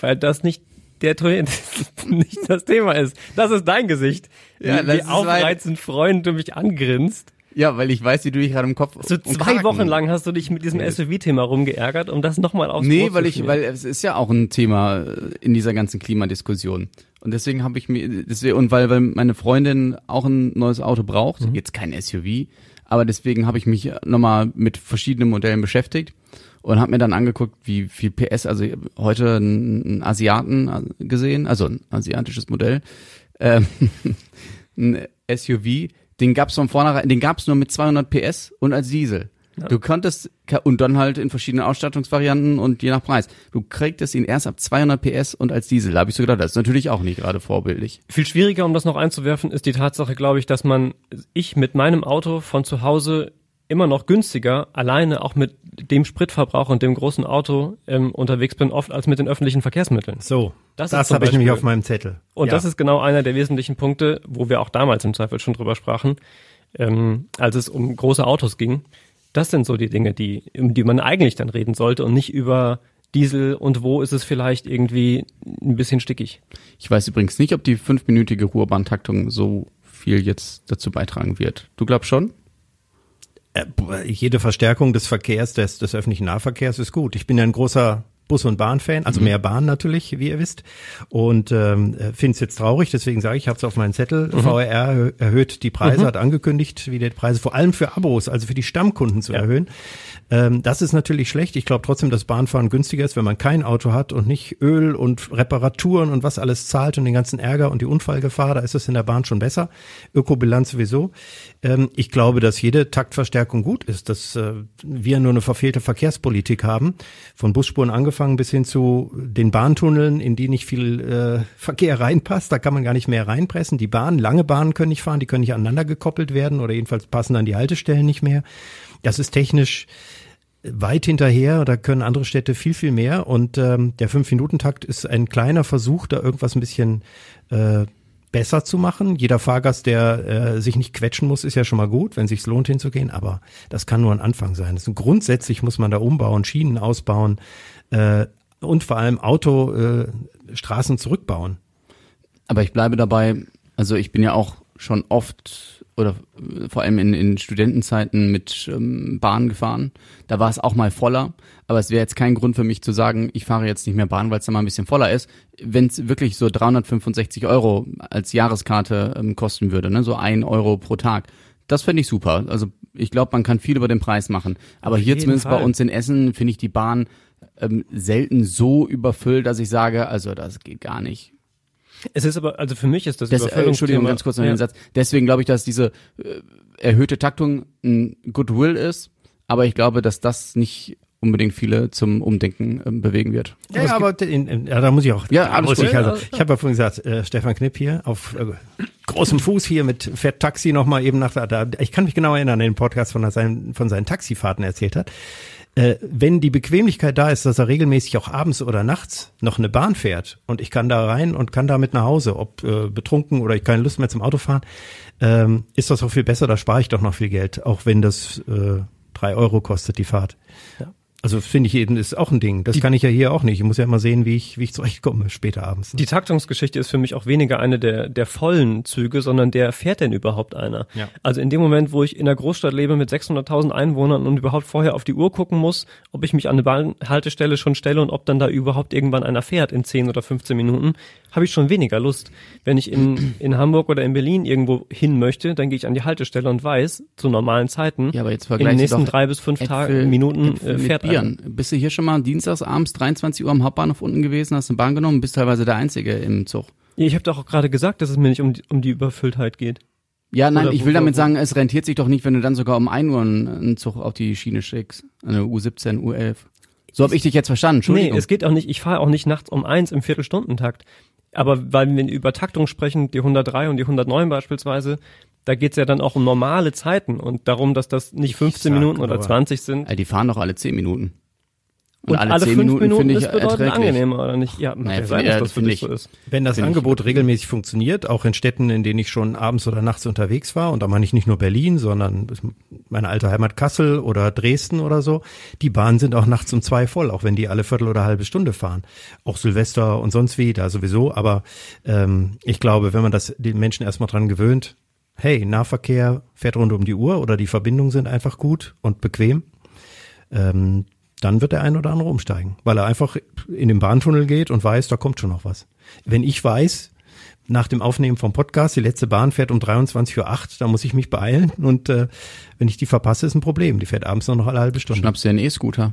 weil das nicht der <laughs> nicht das Thema ist. Das ist dein Gesicht. Ja, wie, das wie ist aufreizend Freund du mich angrinst. Ja, weil ich weiß, wie du dich gerade im Kopf So zwei Wochen lang hast du dich mit diesem SUV-Thema rumgeärgert, um das nochmal aufs Nee, weil ich, weil es ist ja auch ein Thema äh, in dieser ganzen Klimadiskussion. Und deswegen habe ich mir, deswegen, und weil, weil meine Freundin auch ein neues Auto braucht, jetzt kein SUV, aber deswegen habe ich mich nochmal mit verschiedenen Modellen beschäftigt und habe mir dann angeguckt, wie viel PS, also heute einen Asiaten gesehen, also ein asiatisches Modell, ähm, <laughs> ein SUV, den gab's von vornherein, den gab's nur mit 200 PS und als Diesel. Du konntest, und dann halt in verschiedenen Ausstattungsvarianten und je nach Preis. Du kriegtest ihn erst ab 200 PS und als Diesel. Da habe ich so gedacht, das ist natürlich auch nicht gerade vorbildlich. Viel schwieriger, um das noch einzuwerfen, ist die Tatsache, glaube ich, dass man, ich mit meinem Auto von zu Hause immer noch günstiger, alleine auch mit dem Spritverbrauch und dem großen Auto ähm, unterwegs bin, oft als mit den öffentlichen Verkehrsmitteln. So, Das das, habe ich nämlich auf meinem Zettel. Und Ja. das ist genau einer der wesentlichen Punkte, wo wir auch damals im Zweifel schon drüber sprachen, ähm, als es um große Autos ging. Das sind so die Dinge, die, um die man eigentlich dann reden sollte und nicht über Diesel und wo ist es vielleicht irgendwie ein bisschen stickig. Ich weiß übrigens nicht, ob die fünfminütige Ruhrbahntaktung so viel jetzt dazu beitragen wird. Du glaubst schon? Äh, jede Verstärkung des Verkehrs, des, des öffentlichen Nahverkehrs ist gut. Ich bin ja ein großer Bus- und Bahnfan, also mehr Bahn natürlich, wie ihr wisst. Und ähm, finde es jetzt traurig, deswegen sage ich, ich habe es auf meinen Zettel. VRR erhö- erhöht die Preise, hat angekündigt, wieder die Preise vor allem für Abos, also für die Stammkunden zu erhöhen. Ähm, das ist natürlich schlecht. Ich glaube trotzdem, dass Bahnfahren günstiger ist, wenn man kein Auto hat und nicht Öl und Reparaturen und was alles zahlt und den ganzen Ärger und die Unfallgefahr. Da ist es in der Bahn schon besser. Ökobilanz sowieso. Ähm, ich glaube, dass jede Taktverstärkung gut ist, dass äh, wir nur eine verfehlte Verkehrspolitik haben. Von Busspuren angefangen bis hin zu den Bahntunneln, in die nicht viel äh, Verkehr reinpasst. Da kann man gar nicht mehr reinpressen. Die Bahnen, lange Bahnen können nicht fahren, die können nicht aneinander gekoppelt werden oder jedenfalls passen dann die Haltestellen nicht mehr. Das ist technisch weit hinterher, da können andere Städte viel, viel mehr. Und ähm, der Fünf-Minuten-Takt ist ein kleiner Versuch, da irgendwas ein bisschen äh, besser zu machen. Jeder Fahrgast, der äh, sich nicht quetschen muss, ist ja schon mal gut, wenn sich's lohnt hinzugehen. Aber das kann nur ein Anfang sein. Das ist, grundsätzlich muss man da umbauen, Schienen ausbauen äh, und vor allem Autostraßen äh, Straßen zurückbauen. Aber ich bleibe dabei, also ich bin ja auch schon oft oder äh, vor allem in, in Studentenzeiten mit ähm, Bahn gefahren. Da war es auch mal voller, aber es wäre jetzt kein Grund für mich zu sagen, ich fahre jetzt nicht mehr Bahn, weil es da mal ein bisschen voller ist. Wenn es wirklich so 365 Euro als Jahreskarte ähm, kosten würde, ne, so ein Euro pro Tag, das fände ich super. Also ich glaube, man kann viel über den Preis machen. Aber hier jeden zumindest bei Fall. uns in Essen finde ich die Bahn ähm, selten so überfüllt, dass ich sage, also das geht gar nicht. Es ist aber, also für mich ist das, Das, äh, Entschuldigung, ganz kurz noch ja. den Satz. Deswegen glaube ich, dass diese äh, erhöhte Taktung ein Goodwill ist, aber ich glaube, dass das nicht unbedingt viele zum Umdenken ähm, bewegen wird. Ja, ja aber in, in, ja, da muss ich auch. Ja, da alles muss ich also, ich habe ja vorhin gesagt, äh, Stefan Knipp hier auf äh, großem Fuß hier mit fährt Taxi noch mal eben nach da, da. Ich kann mich genau erinnern den Podcast von seinen von seinen Taxifahrten erzählt hat. Äh, wenn die Bequemlichkeit da ist, dass er regelmäßig auch abends oder nachts noch eine Bahn fährt und ich kann da rein und kann damit nach Hause, ob äh, betrunken oder ich keine Lust mehr zum Auto fahren, ähm, ist das auch viel besser. Da spare ich doch noch viel Geld, auch wenn das äh, drei Euro kostet die Fahrt. Also finde ich eben, ist auch ein Ding. Das kann ich ja hier auch nicht. Ich muss ja immer sehen, wie ich, wie ich zurechtkomme später abends. Die Taktungsgeschichte ist für mich auch weniger eine der, der vollen Züge, sondern der fährt denn überhaupt einer. Ja. Also in dem Moment, wo ich in einer Großstadt lebe mit 600.000 Einwohnern und überhaupt vorher auf die Uhr gucken muss, ob ich mich an eine Bahnhaltestelle schon stelle und ob dann da überhaupt irgendwann einer fährt in 10 oder 15 Minuten, habe ich schon weniger Lust. Wenn ich in, in Hamburg oder in Berlin irgendwo hin möchte, dann gehe ich an die Haltestelle und weiß, zu normalen Zeiten, Ja, aber jetzt in den nächsten drei bis fünf Äpfel- Tagen, Minuten Äpfel äh, fährt einer. Bieren. Bist du hier schon mal dienstags abends 23 Uhr am Hauptbahnhof unten gewesen, hast eine Bahn genommen, bist teilweise der Einzige im Zug. Ja, Ich habe doch auch gerade gesagt, dass es mir nicht um die, um die Überfülltheit geht. Ja, nein, Oder ich will damit sagen, es rentiert sich doch nicht, wenn du dann sogar um 1 Uhr einen, einen Zug auf die Schiene schickst. Eine U17, U11. So habe ich dich jetzt verstanden, Entschuldigung. Nee, es geht auch nicht, ich fahre auch nicht nachts um eins im Viertelstundentakt. Aber weil wir über Taktung sprechen, die 103 und die 109 beispielsweise, da geht's ja dann auch um normale Zeiten und darum, dass das nicht 15 sag Minuten oder aber- 20 sind. Äh, die fahren doch alle 10 Minuten. Und, alle, zehn fünf Minuten, finde ich ist bedeutend erträglich. angenehmer, oder nicht? Ja, Naja, ja sein, dass ja, das für finde dich ich. so ist. Wenn das Finde ich- Angebot regelmäßig funktioniert, auch in Städten, in denen ich schon abends oder nachts unterwegs war, und da meine ich nicht nur Berlin, sondern meine alte Heimat Kassel oder Dresden oder so, die Bahnen sind auch nachts um zwei voll, auch wenn die alle Viertel oder halbe Stunde fahren. Auch Silvester und sonst wie, da sowieso, aber ähm, ich glaube, wenn man das den Menschen erstmal dran gewöhnt, hey, Nahverkehr fährt rund um die Uhr oder die Verbindungen sind einfach gut und bequem, ähm, dann wird der ein oder andere umsteigen, weil er einfach in den Bahntunnel geht und weiß, da kommt schon noch was. Wenn ich weiß, nach dem Aufnehmen vom Podcast, die letzte Bahn fährt um 23.08 Uhr, dann muss ich mich beeilen und äh, wenn ich die verpasse, ist ein Problem. Die fährt abends noch alle halbe Stunde. Schnappst dir einen E-Scooter.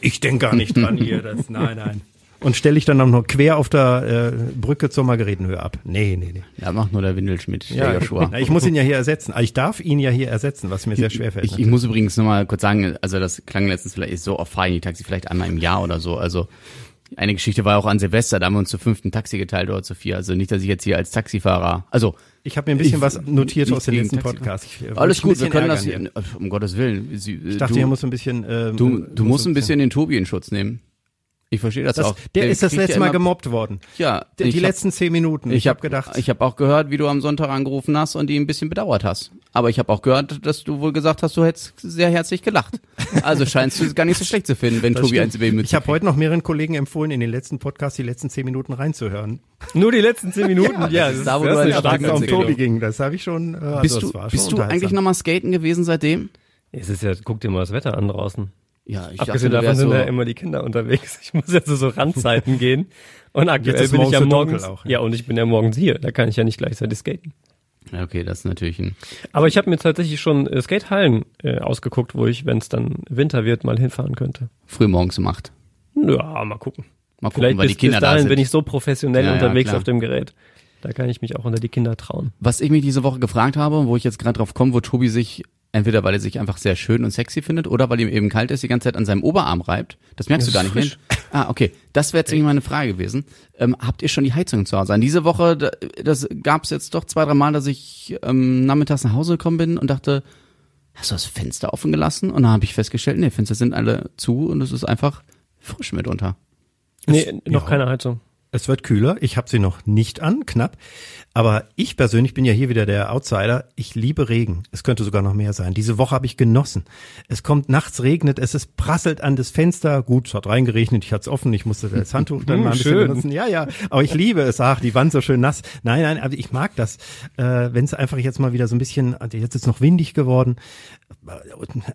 Ich denke gar nicht dran hier. Das, nein, nein. Und stelle ich dann noch quer auf der äh, Brücke zur Margaretenhöhe ab. Nee, nee, nee. Ja, macht nur der Windelschmidt, der Joshua. <laughs> Ich muss ihn ja hier ersetzen. Aber Ich darf ihn ja hier ersetzen, was mir sehr schwer fällt. Ich, ich muss übrigens nochmal kurz sagen, also das klang letztens vielleicht so oft fahre ich die Taxi vielleicht einmal im Jahr oder so. Also eine Geschichte war auch an Silvester, da haben wir uns zu fünften Taxi geteilt oder zu vier. Also nicht, dass ich jetzt hier als Taxifahrer, also Ich habe mir ein bisschen Ich- was notiert aus dem letzten Podcast. Äh, alles gut, wir können das hier, um Gottes Willen. Sie, Ich dachte, du, hier muss ein bisschen. Ähm, du, du musst ein bisschen den Tobi in Schutz nehmen. Ich verstehe das, Das, auch. der ist das letzte ja Mal gemobbt worden. Ja, Die, ich die hab- letzten zehn Minuten. Ich hab habe gedacht, ich habe auch gehört, wie du am Sonntag angerufen hast und die ein bisschen bedauert hast. Aber ich habe auch gehört, dass du wohl gesagt hast, du hättest sehr herzlich gelacht. Also scheinst du es gar nicht so schlecht zu finden, wenn <laughs> das Tobi stimmt. eins über ihn Ich habe heute noch mehreren Kollegen empfohlen, in den letzten Podcast die letzten zehn Minuten reinzuhören. Nur die letzten 10 <laughs> Minuten, ja, das, ist da, wo das du ist eine eine starke starke um. Tobi ging, das habe ich schon. Äh, also Bist das du, war schon bist du eigentlich nochmal skaten gewesen seitdem? Es ist ja, guck dir mal das Wetter an draußen. Ja, ich Abgesehen du davon sind so, ja immer die Kinder unterwegs. Ich muss jetzt zu so Randzeiten <laughs> gehen. Und aktuell bin ich ja morgens. auch, ja. ja. und ich bin ja morgens hier. Da kann ich ja nicht gleichzeitig skaten. Ja, okay, das ist natürlich ein. Aber ich habe mir tatsächlich schon äh, Skatehallen äh, ausgeguckt, wo ich, wenn es dann Winter wird, mal hinfahren könnte. Frühmorgens um acht. Ja, mal gucken. Mal gucken, Vielleicht weil bis, die Kinder bis dahin da sind. bin ich so professionell Ja, ja, unterwegs klar. auf dem Gerät. Da kann ich mich auch unter die Kinder trauen. Was ich mich diese Woche gefragt habe, wo ich jetzt gerade drauf komme, wo Tobi sich entweder weil er sich einfach sehr schön und sexy findet oder weil ihm eben kalt ist, die ganze Zeit an seinem Oberarm reibt. Das merkst Das du gar nicht. frisch. Hin. Ah, okay. Das wäre jetzt nämlich meine Frage gewesen. Ähm, habt ihr schon die Heizung zu Hause an? Diese Woche, da- das gab es jetzt doch zwei, drei Mal, dass ich ähm, nachmittags nach Hause gekommen bin und dachte, hast du das Fenster offen gelassen? Und dann habe ich festgestellt, nee, Fenster sind alle zu und es ist einfach frisch mitunter. Nee, noch ja. keine Heizung. Es wird kühler. Ich habe sie noch nicht an, knapp. Aber ich persönlich bin ja hier wieder der Outsider. Ich liebe Regen. Es könnte sogar noch mehr sein. Diese Woche habe ich genossen. Es kommt nachts regnet, es ist prasselt an das Fenster. Gut, es hat reingeregnet, ich hatte es offen, ich musste das Handtuch dann <laughs> mal ein bisschen schön. benutzen. Ja, ja, aber ich liebe es. Ach, die Wand so schön nass. Nein, nein, aber ich mag das. Äh, Wenn es einfach jetzt mal wieder so ein bisschen, also jetzt ist es noch windig geworden.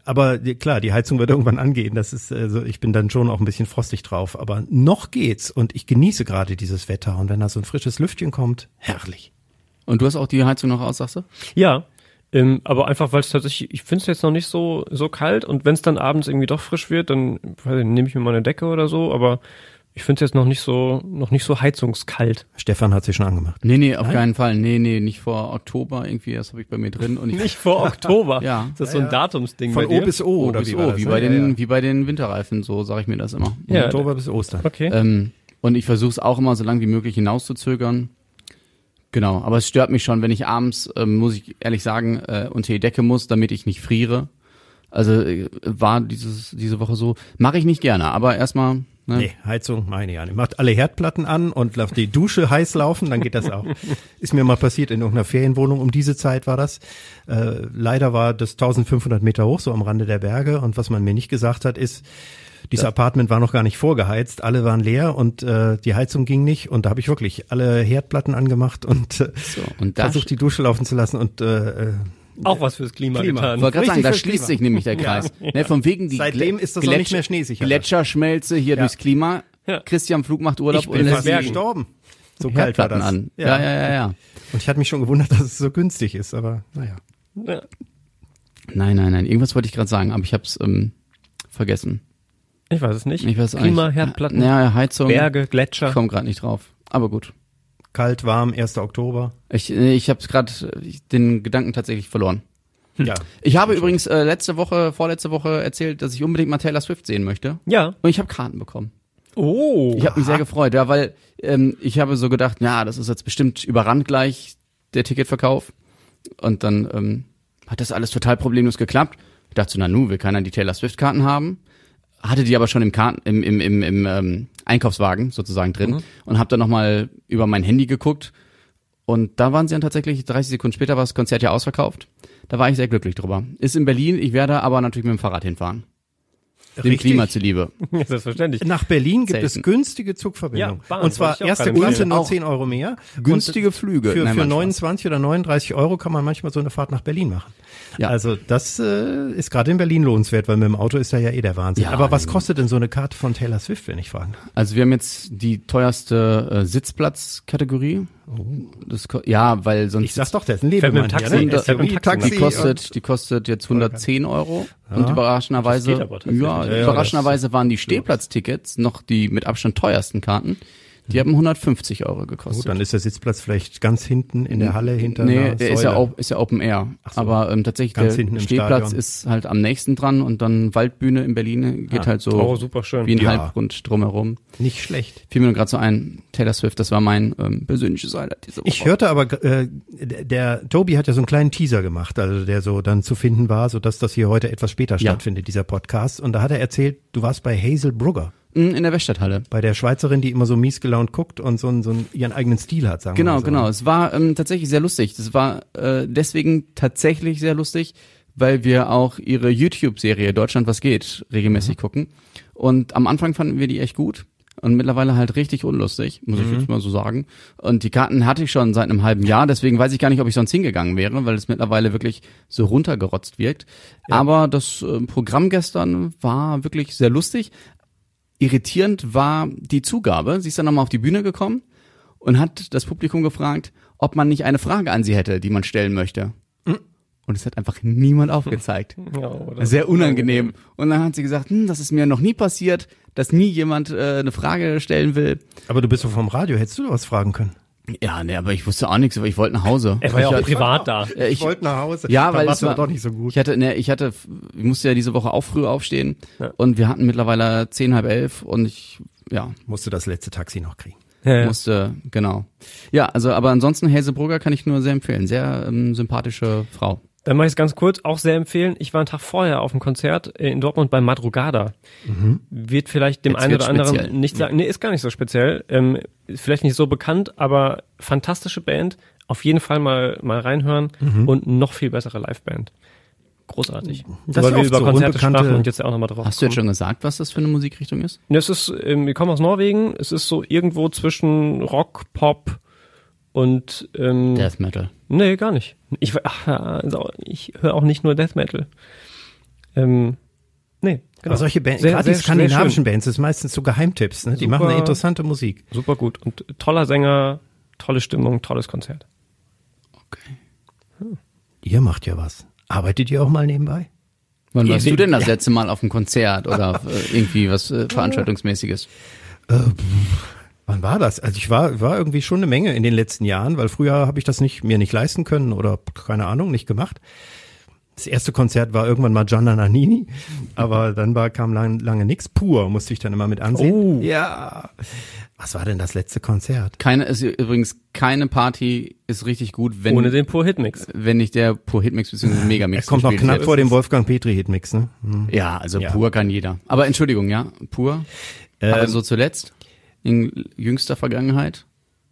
Aber klar, die Heizung wird irgendwann angehen. Das ist, also ich bin dann schon auch ein bisschen frostig drauf. Aber noch geht's und ich genieße gerade dieses Wetter. Und wenn da so ein frisches Lüftchen kommt, herrlich. Und du hast auch die Heizung noch aus, sagst du? Ja, ähm, aber einfach, weil es tatsächlich, ich finde es jetzt noch nicht so so kalt und wenn es dann abends irgendwie doch frisch wird, dann nehme ich mir mal eine Decke oder so, aber ich finde es jetzt noch nicht so noch nicht so heizungskalt. Stefan hat sich schon angemacht. Nee, nee, auf keinen Fall. Nee, nee, nicht vor Oktober irgendwie, das habe ich bei mir drin. Und ich, Nicht vor Oktober. <laughs> Ja. Ist das so ein Datumsding Von bei dir? O bis O, Oh, oder bis wie O, das? wie ne? bei Ja, den, ja. wie bei den Winterreifen, so sage ich mir das immer. Von Ja, Oktober bis Ostern. Okay. Ähm, und ich versuche es auch immer so lange wie möglich hinauszuzögern. Genau, aber es stört mich schon, wenn ich abends, ähm, muss ich ehrlich sagen, äh, unter die Decke muss, damit ich nicht friere. Also äh, war dieses diese Woche so. Mache ich nicht gerne, aber erstmal Ne? Nee, Heizung meine ich ja nicht. Macht alle Herdplatten an und lasst die Dusche heiß laufen, dann geht das auch. <laughs> Ist mir mal passiert in irgendeiner Ferienwohnung, um diese Zeit war das. Äh, leider war das 1500 Meter hoch, so am Rande der Berge. Und was man mir nicht gesagt hat, ist, dieses Apartment war noch gar nicht vorgeheizt, alle waren leer und äh, die Heizung ging nicht. Und da habe ich wirklich alle Herdplatten angemacht und äh, So, und versucht, die Dusche laufen zu lassen. Und äh, äh, Auch was fürs Klima, Klima. getan. Ich wollte gerade sagen, da schließt Klima. sich nämlich der Kreis. <laughs> Ne, von wegen die Seitdem Gletscher- ist das auch nicht mehr schneesicher. Gletscherschmelze hier Ja. durchs Klima. Ja. Christian Flug macht Urlaub ich bin und fast gestorben. So kalt war das. an. Ja, ja, ja, ja. Und ich hatte mich schon gewundert, dass es so günstig ist, aber naja. Ja. Nein, nein, nein. Irgendwas wollte ich gerade sagen, aber ich habe es ähm, vergessen. Ich weiß es nicht. Ich weiß auch Klima, nicht. Herdplatten, Ja, Heizung. Berge, Ich Gletscher. komme gerade nicht drauf. Aber gut. Kalt, warm, 1. Oktober. Ich, äh, ich habe gerade den Gedanken tatsächlich verloren. Ja. Ich habe übrigens äh, letzte Woche, vorletzte Woche erzählt, dass ich unbedingt mal Taylor Swift sehen möchte. Ja. Und ich habe Karten bekommen. Oh. Ich habe mich sehr gefreut, ja, weil ähm, ich habe so gedacht, ja, das ist jetzt bestimmt überrannt gleich der Ticketverkauf. Und dann ähm, hat das alles total problemlos geklappt. Ich dachte so, na nu, will keiner die Taylor Swift Karten haben. Hatte die aber schon im, Karten, im, im, im, im ähm, Einkaufswagen sozusagen drin und habe dann nochmal über mein Handy geguckt. Und da waren sie dann tatsächlich, 30 Sekunden später war das Konzert ja ausverkauft. Da war ich sehr glücklich drüber. Ist in Berlin, ich werde aber natürlich mit dem Fahrrad hinfahren. Dem Richtig. Klima zuliebe. <laughs> Selbstverständlich. Nach Berlin gibt es Selten. günstige Zugverbindungen. Ja, Bahn, und zwar erste Klasse nur Auch 10 Euro mehr. günstige Flüge. Für, Nein, für mein Spaß. 29 oder 39 Euro kann man manchmal so eine Fahrt nach Berlin machen. Ja. Also das äh, ist gerade in Berlin lohnenswert, weil mit dem Auto ist da ja eh der Wahnsinn. Ja, Aber was nee. kostet denn so eine Karte von Taylor Swift, wenn ich fragen? Also wir haben jetzt die teuerste äh, Sitzplatzkategorie. Das ko- ja, weil sonst Ich sag's doch, der ist ein Fährt mit dem Taxi, hier, ne? SUV, Taxi. die und- kostet, die kostet jetzt 110 Euro und überraschenderweise, ja, Ja, ja, überraschenderweise waren die Stehplatztickets noch die mit Abstand teuersten Karten. Die haben 150 Euro gekostet. Gut, dann ist der Sitzplatz vielleicht ganz hinten in der Halle hinter Nee, einer der ist ja, Säule. auch, ist ja Open Air. so. Aber ähm, tatsächlich Ganz der hinten im Stehplatz ist halt am nächsten dran und dann Waldbühne in Berlin geht halt so Oh, super schön. wie ein Ja. Halbrund drumherum. Nicht schlecht. Fiel mir nur gerade so ein, Taylor Swift, das war mein ähm, persönliches Highlight diese Woche. Ich hörte aber, äh, der, Tobi hat ja so einen kleinen Teaser gemacht, also der so dann zu finden war, so dass das hier heute etwas später Ja. stattfindet, dieser Podcast. Und da hat er erzählt, du warst bei Hazel Brugger, in der Weststadthalle. bei der Schweizerin, die immer so mies gelaunt guckt und so, einen- so einen, ihren eigenen Stil hat, sagen wir Genau, mal so. genau. Es war ähm, tatsächlich sehr lustig. Das war äh, deswegen tatsächlich sehr lustig, weil wir auch ihre YouTube-Serie Deutschland was geht regelmäßig gucken. Und am Anfang fanden wir die echt gut. Und mittlerweile halt richtig unlustig, muss ich jetzt mal so sagen. Und die Karten hatte ich schon seit einem halben Jahr, deswegen weiß ich gar nicht, ob ich sonst hingegangen wäre, weil es mittlerweile wirklich so runtergerotzt wirkt. Aber das äh, Programm gestern war wirklich sehr lustig. Irritierend war die Zugabe. Sie ist dann nochmal auf die Bühne gekommen und hat das Publikum gefragt, ob man nicht eine Frage an sie hätte, die man stellen möchte. Und es hat einfach niemand aufgezeigt. Ja, das Sehr unangenehm. Und dann hat sie gesagt, hm, das ist mir noch nie passiert, dass nie jemand äh, eine Frage stellen will. Aber du bist doch vom Radio, hättest du doch was fragen können. Ja, nee, aber ich wusste auch nichts, aber ich wollte nach Hause. Er war ja ich, auch hatte- privat da. äh, ich, wollte nach Hause. ja, weil es war doch nicht so gut. Ich hatte, ne, ich hatte, ich musste ja diese Woche auch früh aufstehen Ja. und wir hatten mittlerweile zehn, halb elf und ich, ja, Musste das letzte Taxi noch kriegen. Ja, ja. musste, genau. Ja, also, aber ansonsten Hazelbrugger kann ich nur sehr empfehlen. Sehr ähm, sympathische Frau. Dann mache ich es ganz kurz, auch sehr empfehlen. Ich war einen Tag vorher auf dem Konzert in Dortmund bei Madrugada. Wird vielleicht dem Jetzt einen oder anderen speziell. nicht sagen, nee, ist gar nicht so speziell. Ähm, vielleicht nicht so bekannt, aber fantastische Band. Auf jeden Fall mal, mal reinhören und noch viel bessere Liveband. Großartig. Das Weil ist wir über so Konzerte sprachen und jetzt ja auch nochmal drauf Hast du jetzt kommen. schon gesagt, was das für eine Musikrichtung ist? Ne, Es ist, ähm, wir kommen aus Norwegen. Es ist so irgendwo zwischen Rock, Pop und ähm, Death Metal. Nee, gar nicht. Ich, ach, also ich höre auch nicht nur Death Metal. Ähm, nee, genau. Aber solche Bands, gerade die skandinavischen. Bands, das ist meistens so Geheimtipps, ne? Die Super. machen eine interessante Musik. Super gut. Und toller Sänger, tolle Stimmung, tolles Konzert. Ihr macht ja was. Arbeitet ihr auch mal nebenbei? Wann warst du denn das ja. letzte Mal auf einem Konzert oder äh, <laughs> irgendwie was äh, Veranstaltungsmäßiges? Wann war das? Also ich war, war irgendwie schon eine Menge in den letzten Jahren, weil früher habe ich das nicht, mir nicht leisten können oder keine Ahnung, nicht gemacht. Das erste Konzert war irgendwann mal Gianna Nannini, aber dann war, kam lang, lange nix. Pur musste ich dann immer mit ansehen. Oh. Ja. Was war denn das letzte Konzert? Keine, ist übrigens keine Party ist richtig gut, wenn, Ohne den Pur Hitmix. wenn nicht der Pur Hitmix bzw. Er Megamix kommt noch knapp wird. vor dem Wolfgang Petri Hitmix, ne? Hm. Ja, also Ja. Pur kann jeder. Aber Entschuldigung, ja, Pur. Aber so zuletzt? In jüngster Vergangenheit?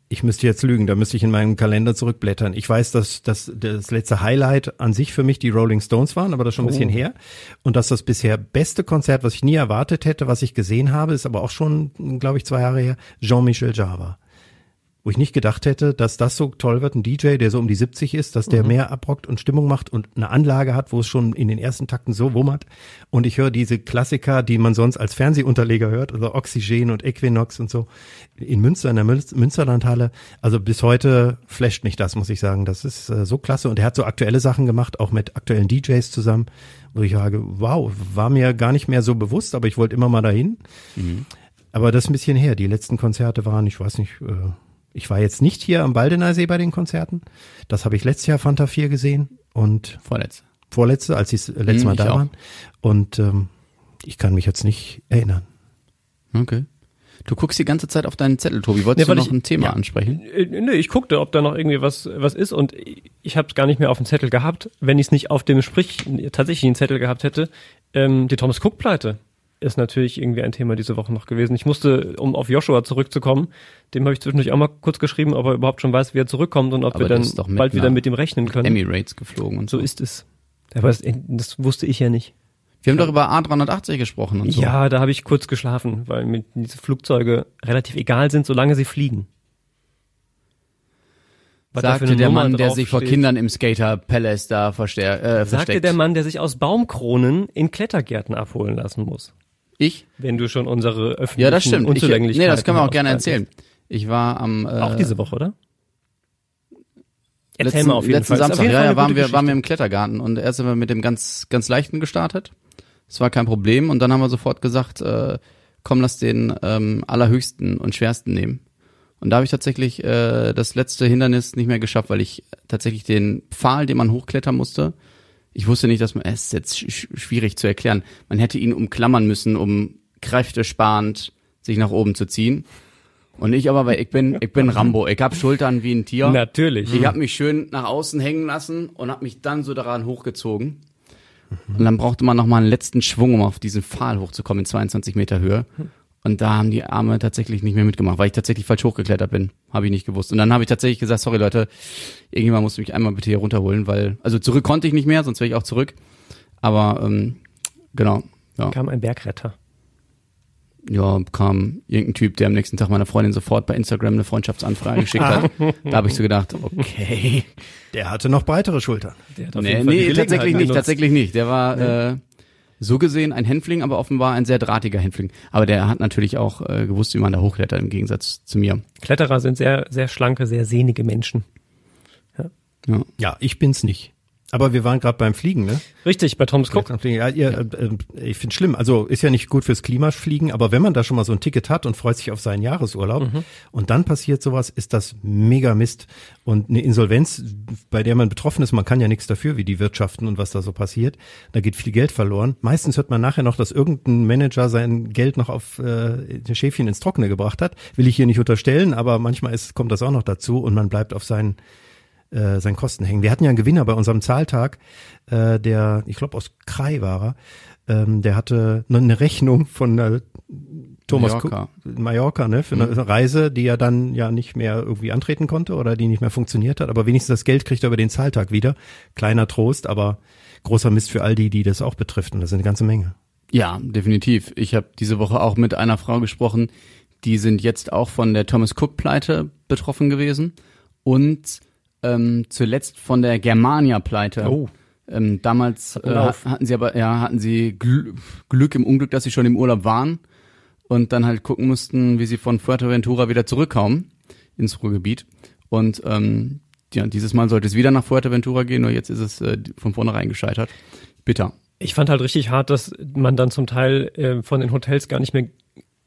Ich müsste jetzt lügen, da müsste ich in meinen Kalender zurückblättern. Ich weiß, dass, dass das letzte Highlight an sich für mich die Rolling Stones waren, aber das ist schon ein bisschen her. Und dass das bisher beste Konzert, was ich nie erwartet hätte, was ich gesehen habe, ist aber auch schon, glaube ich, zwei Jahre her, Jean-Michel Java. Wo ich nicht gedacht hätte, dass das so toll wird, ein DJ, der so um die 70 ist, dass der mehr abrockt und Stimmung macht und eine Anlage hat, wo es schon in den ersten Takten so wummert. Und ich höre diese Klassiker, die man sonst als Fernsehunterleger hört, also Oxygen und Equinox und so, in Münster, in der Münsterlandhalle. Also bis heute flasht mich das, muss ich sagen. Das ist äh, so klasse. Und er hat so aktuelle Sachen gemacht, auch mit aktuellen DJs zusammen, wo ich sage, wow, war mir gar nicht mehr so bewusst, aber ich wollte immer mal dahin. Aber das ist ein bisschen her. Die letzten Konzerte waren, ich weiß nicht, äh, ich war jetzt nicht hier am Baldener See bei den Konzerten. Das habe ich letztes Jahr Fanta 4 gesehen und Vorletzte. vorletzte, als sie das letzte Hm, Mal da auch. waren. Und ähm, ich kann mich jetzt nicht erinnern. Okay. Du guckst die ganze Zeit auf deinen Zettel, Tobi. Wolltest Nee, du noch ich- ein Thema ja. ansprechen? Äh, nee, ich guckte, ob da noch irgendwie was, was ist und ich habe es gar nicht mehr auf dem Zettel gehabt. Wenn ich es nicht auf dem Sprich tatsächlichen Zettel gehabt hätte, ähm, die Thomas Cook Pleite ist natürlich irgendwie ein Thema diese Woche noch gewesen. Ich musste, um auf Joshua zurückzukommen, dem habe ich zwischendurch auch mal kurz geschrieben, ob er überhaupt schon weiß, wie er zurückkommt und ob Aber wir dann bald wieder mit ihm rechnen können. Emirates geflogen und so. So ist es. Aber das, das wusste ich ja nicht. Wir haben doch über A380 gesprochen und so. Ja, da habe ich kurz geschlafen, weil mir diese Flugzeuge relativ egal sind, solange sie fliegen. Was Sagte der Nummer Mann, der sich vor draufsteht. Kindern im Skater Palace da verstär, äh, Sagte versteckt. der Mann, der sich aus Baumkronen in Klettergärten abholen lassen muss. Ich? Wenn du schon unsere öffentlichen Ja, das stimmt. Ich, nee, das können wir auch gerne erzählen. Ich war am äh, Auch diese Woche, oder? Erzähl letzten, mal auf jeden letzten Fall. Samstag, jeden ja, Fall ja, waren wir, waren wir im Klettergarten und erst sind wir mit dem ganz, ganz leichten gestartet. Das war kein Problem und dann haben wir sofort gesagt, äh, komm, lass den ähm, allerhöchsten und schwersten nehmen. Und da habe ich tatsächlich äh, das letzte Hindernis nicht mehr geschafft, weil ich tatsächlich den Pfahl, den man hochklettern musste, ich wusste nicht, dass man, es ist jetzt sch schwierig zu erklären, man hätte ihn umklammern müssen, um kräftesparend sich nach oben zu ziehen. Und ich aber, weil ich bin, ich bin Rambo, ich hab Schultern wie ein Tier. Natürlich. Ich habe mich schön nach außen hängen lassen und habe mich dann so daran hochgezogen. Und dann brauchte man noch mal einen letzten Schwung, um auf diesen Pfahl hochzukommen in 22 Meter Höhe. Und da haben die Arme tatsächlich nicht mehr mitgemacht, weil ich tatsächlich falsch hochgeklettert bin. Habe ich nicht gewusst. Und dann habe ich tatsächlich gesagt, sorry Leute, irgendjemand muss mich einmal bitte hier runterholen, weil, also zurück konnte ich nicht mehr, sonst wäre ich auch zurück. Aber ähm, genau, ja. Kam ein Bergretter. ja, kam irgendein Typ, der am nächsten Tag meiner Freundin sofort bei Instagram eine Freundschaftsanfrage geschickt hat. <laughs> Da habe ich so gedacht, okay. Der hatte noch breitere Schultern. Der hat auf Nee, jeden Fall nee tatsächlich nicht, genutzt. tatsächlich nicht. Der war äh, so gesehen ein Hänfling, aber offenbar ein sehr drahtiger Hänfling. Aber der hat natürlich auch äh, gewusst, wie man da hochklettert, im Gegensatz zu mir. Kletterer sind sehr, sehr schlanke, sehr sehnige Menschen. Ja. Ja, ich bin's nicht. Aber wir waren gerade beim Fliegen, ne? Richtig, bei Thomas Cook. Ja, ihr, Äh, äh, ich finde schlimm. Also ist ja nicht gut fürs Klima fliegen, aber wenn man da schon mal so ein Ticket hat und freut sich auf seinen Jahresurlaub und dann passiert sowas, ist das mega Mist. Und eine Insolvenz, bei der man betroffen ist, man kann ja nichts dafür, wie die wirtschaften und was da so passiert. Da geht viel Geld verloren. Meistens hört man nachher noch, dass irgendein Manager sein Geld noch auf äh, ein Schäfchen ins Trockene gebracht hat. Will ich hier nicht unterstellen, aber manchmal ist, kommt das auch noch dazu und man bleibt auf seinen äh, seinen Kosten hängen. Wir hatten ja einen Gewinner bei unserem Zahltag, äh, der, ich glaube aus Krai war er, ähm, der hatte noch eine Rechnung von äh, Thomas Mallorca. Cook, Mallorca, ne, für eine Reise, die er dann ja nicht mehr irgendwie antreten konnte oder die nicht mehr funktioniert hat, aber wenigstens das Geld kriegt er über den Zahltag wieder. Kleiner Trost, aber großer Mist für all die, die das auch betrifft und das sind eine ganze Menge. Ja, definitiv. Ich habe diese Woche auch mit einer Frau gesprochen, die sind jetzt auch von der Thomas Cook Pleite betroffen gewesen und ähm, zuletzt von der Germania Pleite. Oh. Ähm, damals äh, hatten sie aber ja hatten sie Gl Glück im Unglück, dass sie schon im Urlaub waren und dann halt gucken mussten, wie sie von Fuerteventura wieder zurückkommen ins Ruhrgebiet und ähm, ja, dieses Mal sollte es wieder nach Fuerteventura gehen, nur jetzt ist es äh, von vornherein gescheitert. Bitter. Ich fand halt richtig hart, dass man dann zum Teil äh, von den Hotels gar nicht mehr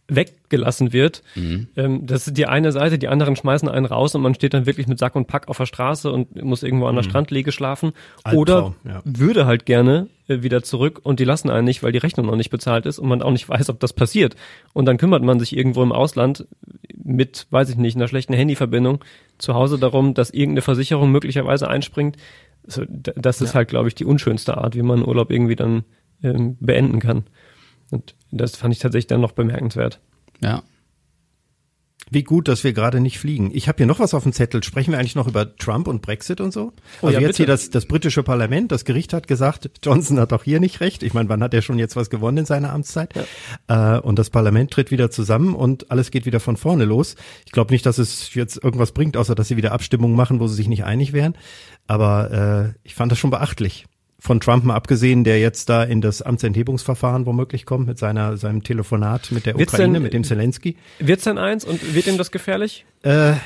weggelassen wird. Mhm. Ähm, das ist die eine Seite, die anderen schmeißen einen raus und man steht dann wirklich mit Sack und Pack auf der Straße und muss irgendwo an der Strandliege schlafen. Albtraum, Oder ja. würde halt gerne äh, wieder zurück und die lassen einen nicht, weil die Rechnung noch nicht bezahlt ist und man auch nicht <laughs> weiß, ob das passiert. Und dann kümmert man sich irgendwo im Ausland mit, weiß ich nicht, einer schlechten Handyverbindung zu Hause darum, dass irgendeine Versicherung möglicherweise einspringt. Das ist halt, glaube ich, die unschönste Art, wie man Urlaub irgendwie dann ähm, beenden kann. Und das fand ich tatsächlich dann noch bemerkenswert. Ja. Wie gut, dass wir gerade nicht fliegen. Ich habe hier noch was auf dem Zettel. Sprechen wir eigentlich noch über Trump und Brexit und so? Oh also ja, jetzt bitte. hier das, das britische Parlament, das Gericht hat gesagt, Johnson hat auch hier nicht recht. Ich meine, wann hat er schon jetzt was gewonnen in seiner Amtszeit? Äh, und das Parlament tritt wieder zusammen und alles geht wieder von vorne los. Ich glaube nicht, dass es jetzt irgendwas bringt, außer dass sie wieder Abstimmungen machen, wo sie sich nicht einig wären. Aber äh, ich fand das schon beachtlich. Von Trump mal abgesehen, der jetzt da in das Amtsenthebungsverfahren womöglich kommt mit seiner seinem Telefonat mit der Wird's Ukraine, denn- mit dem Zelensky. Wird's denn eins und wird ihm das gefährlich? Ja,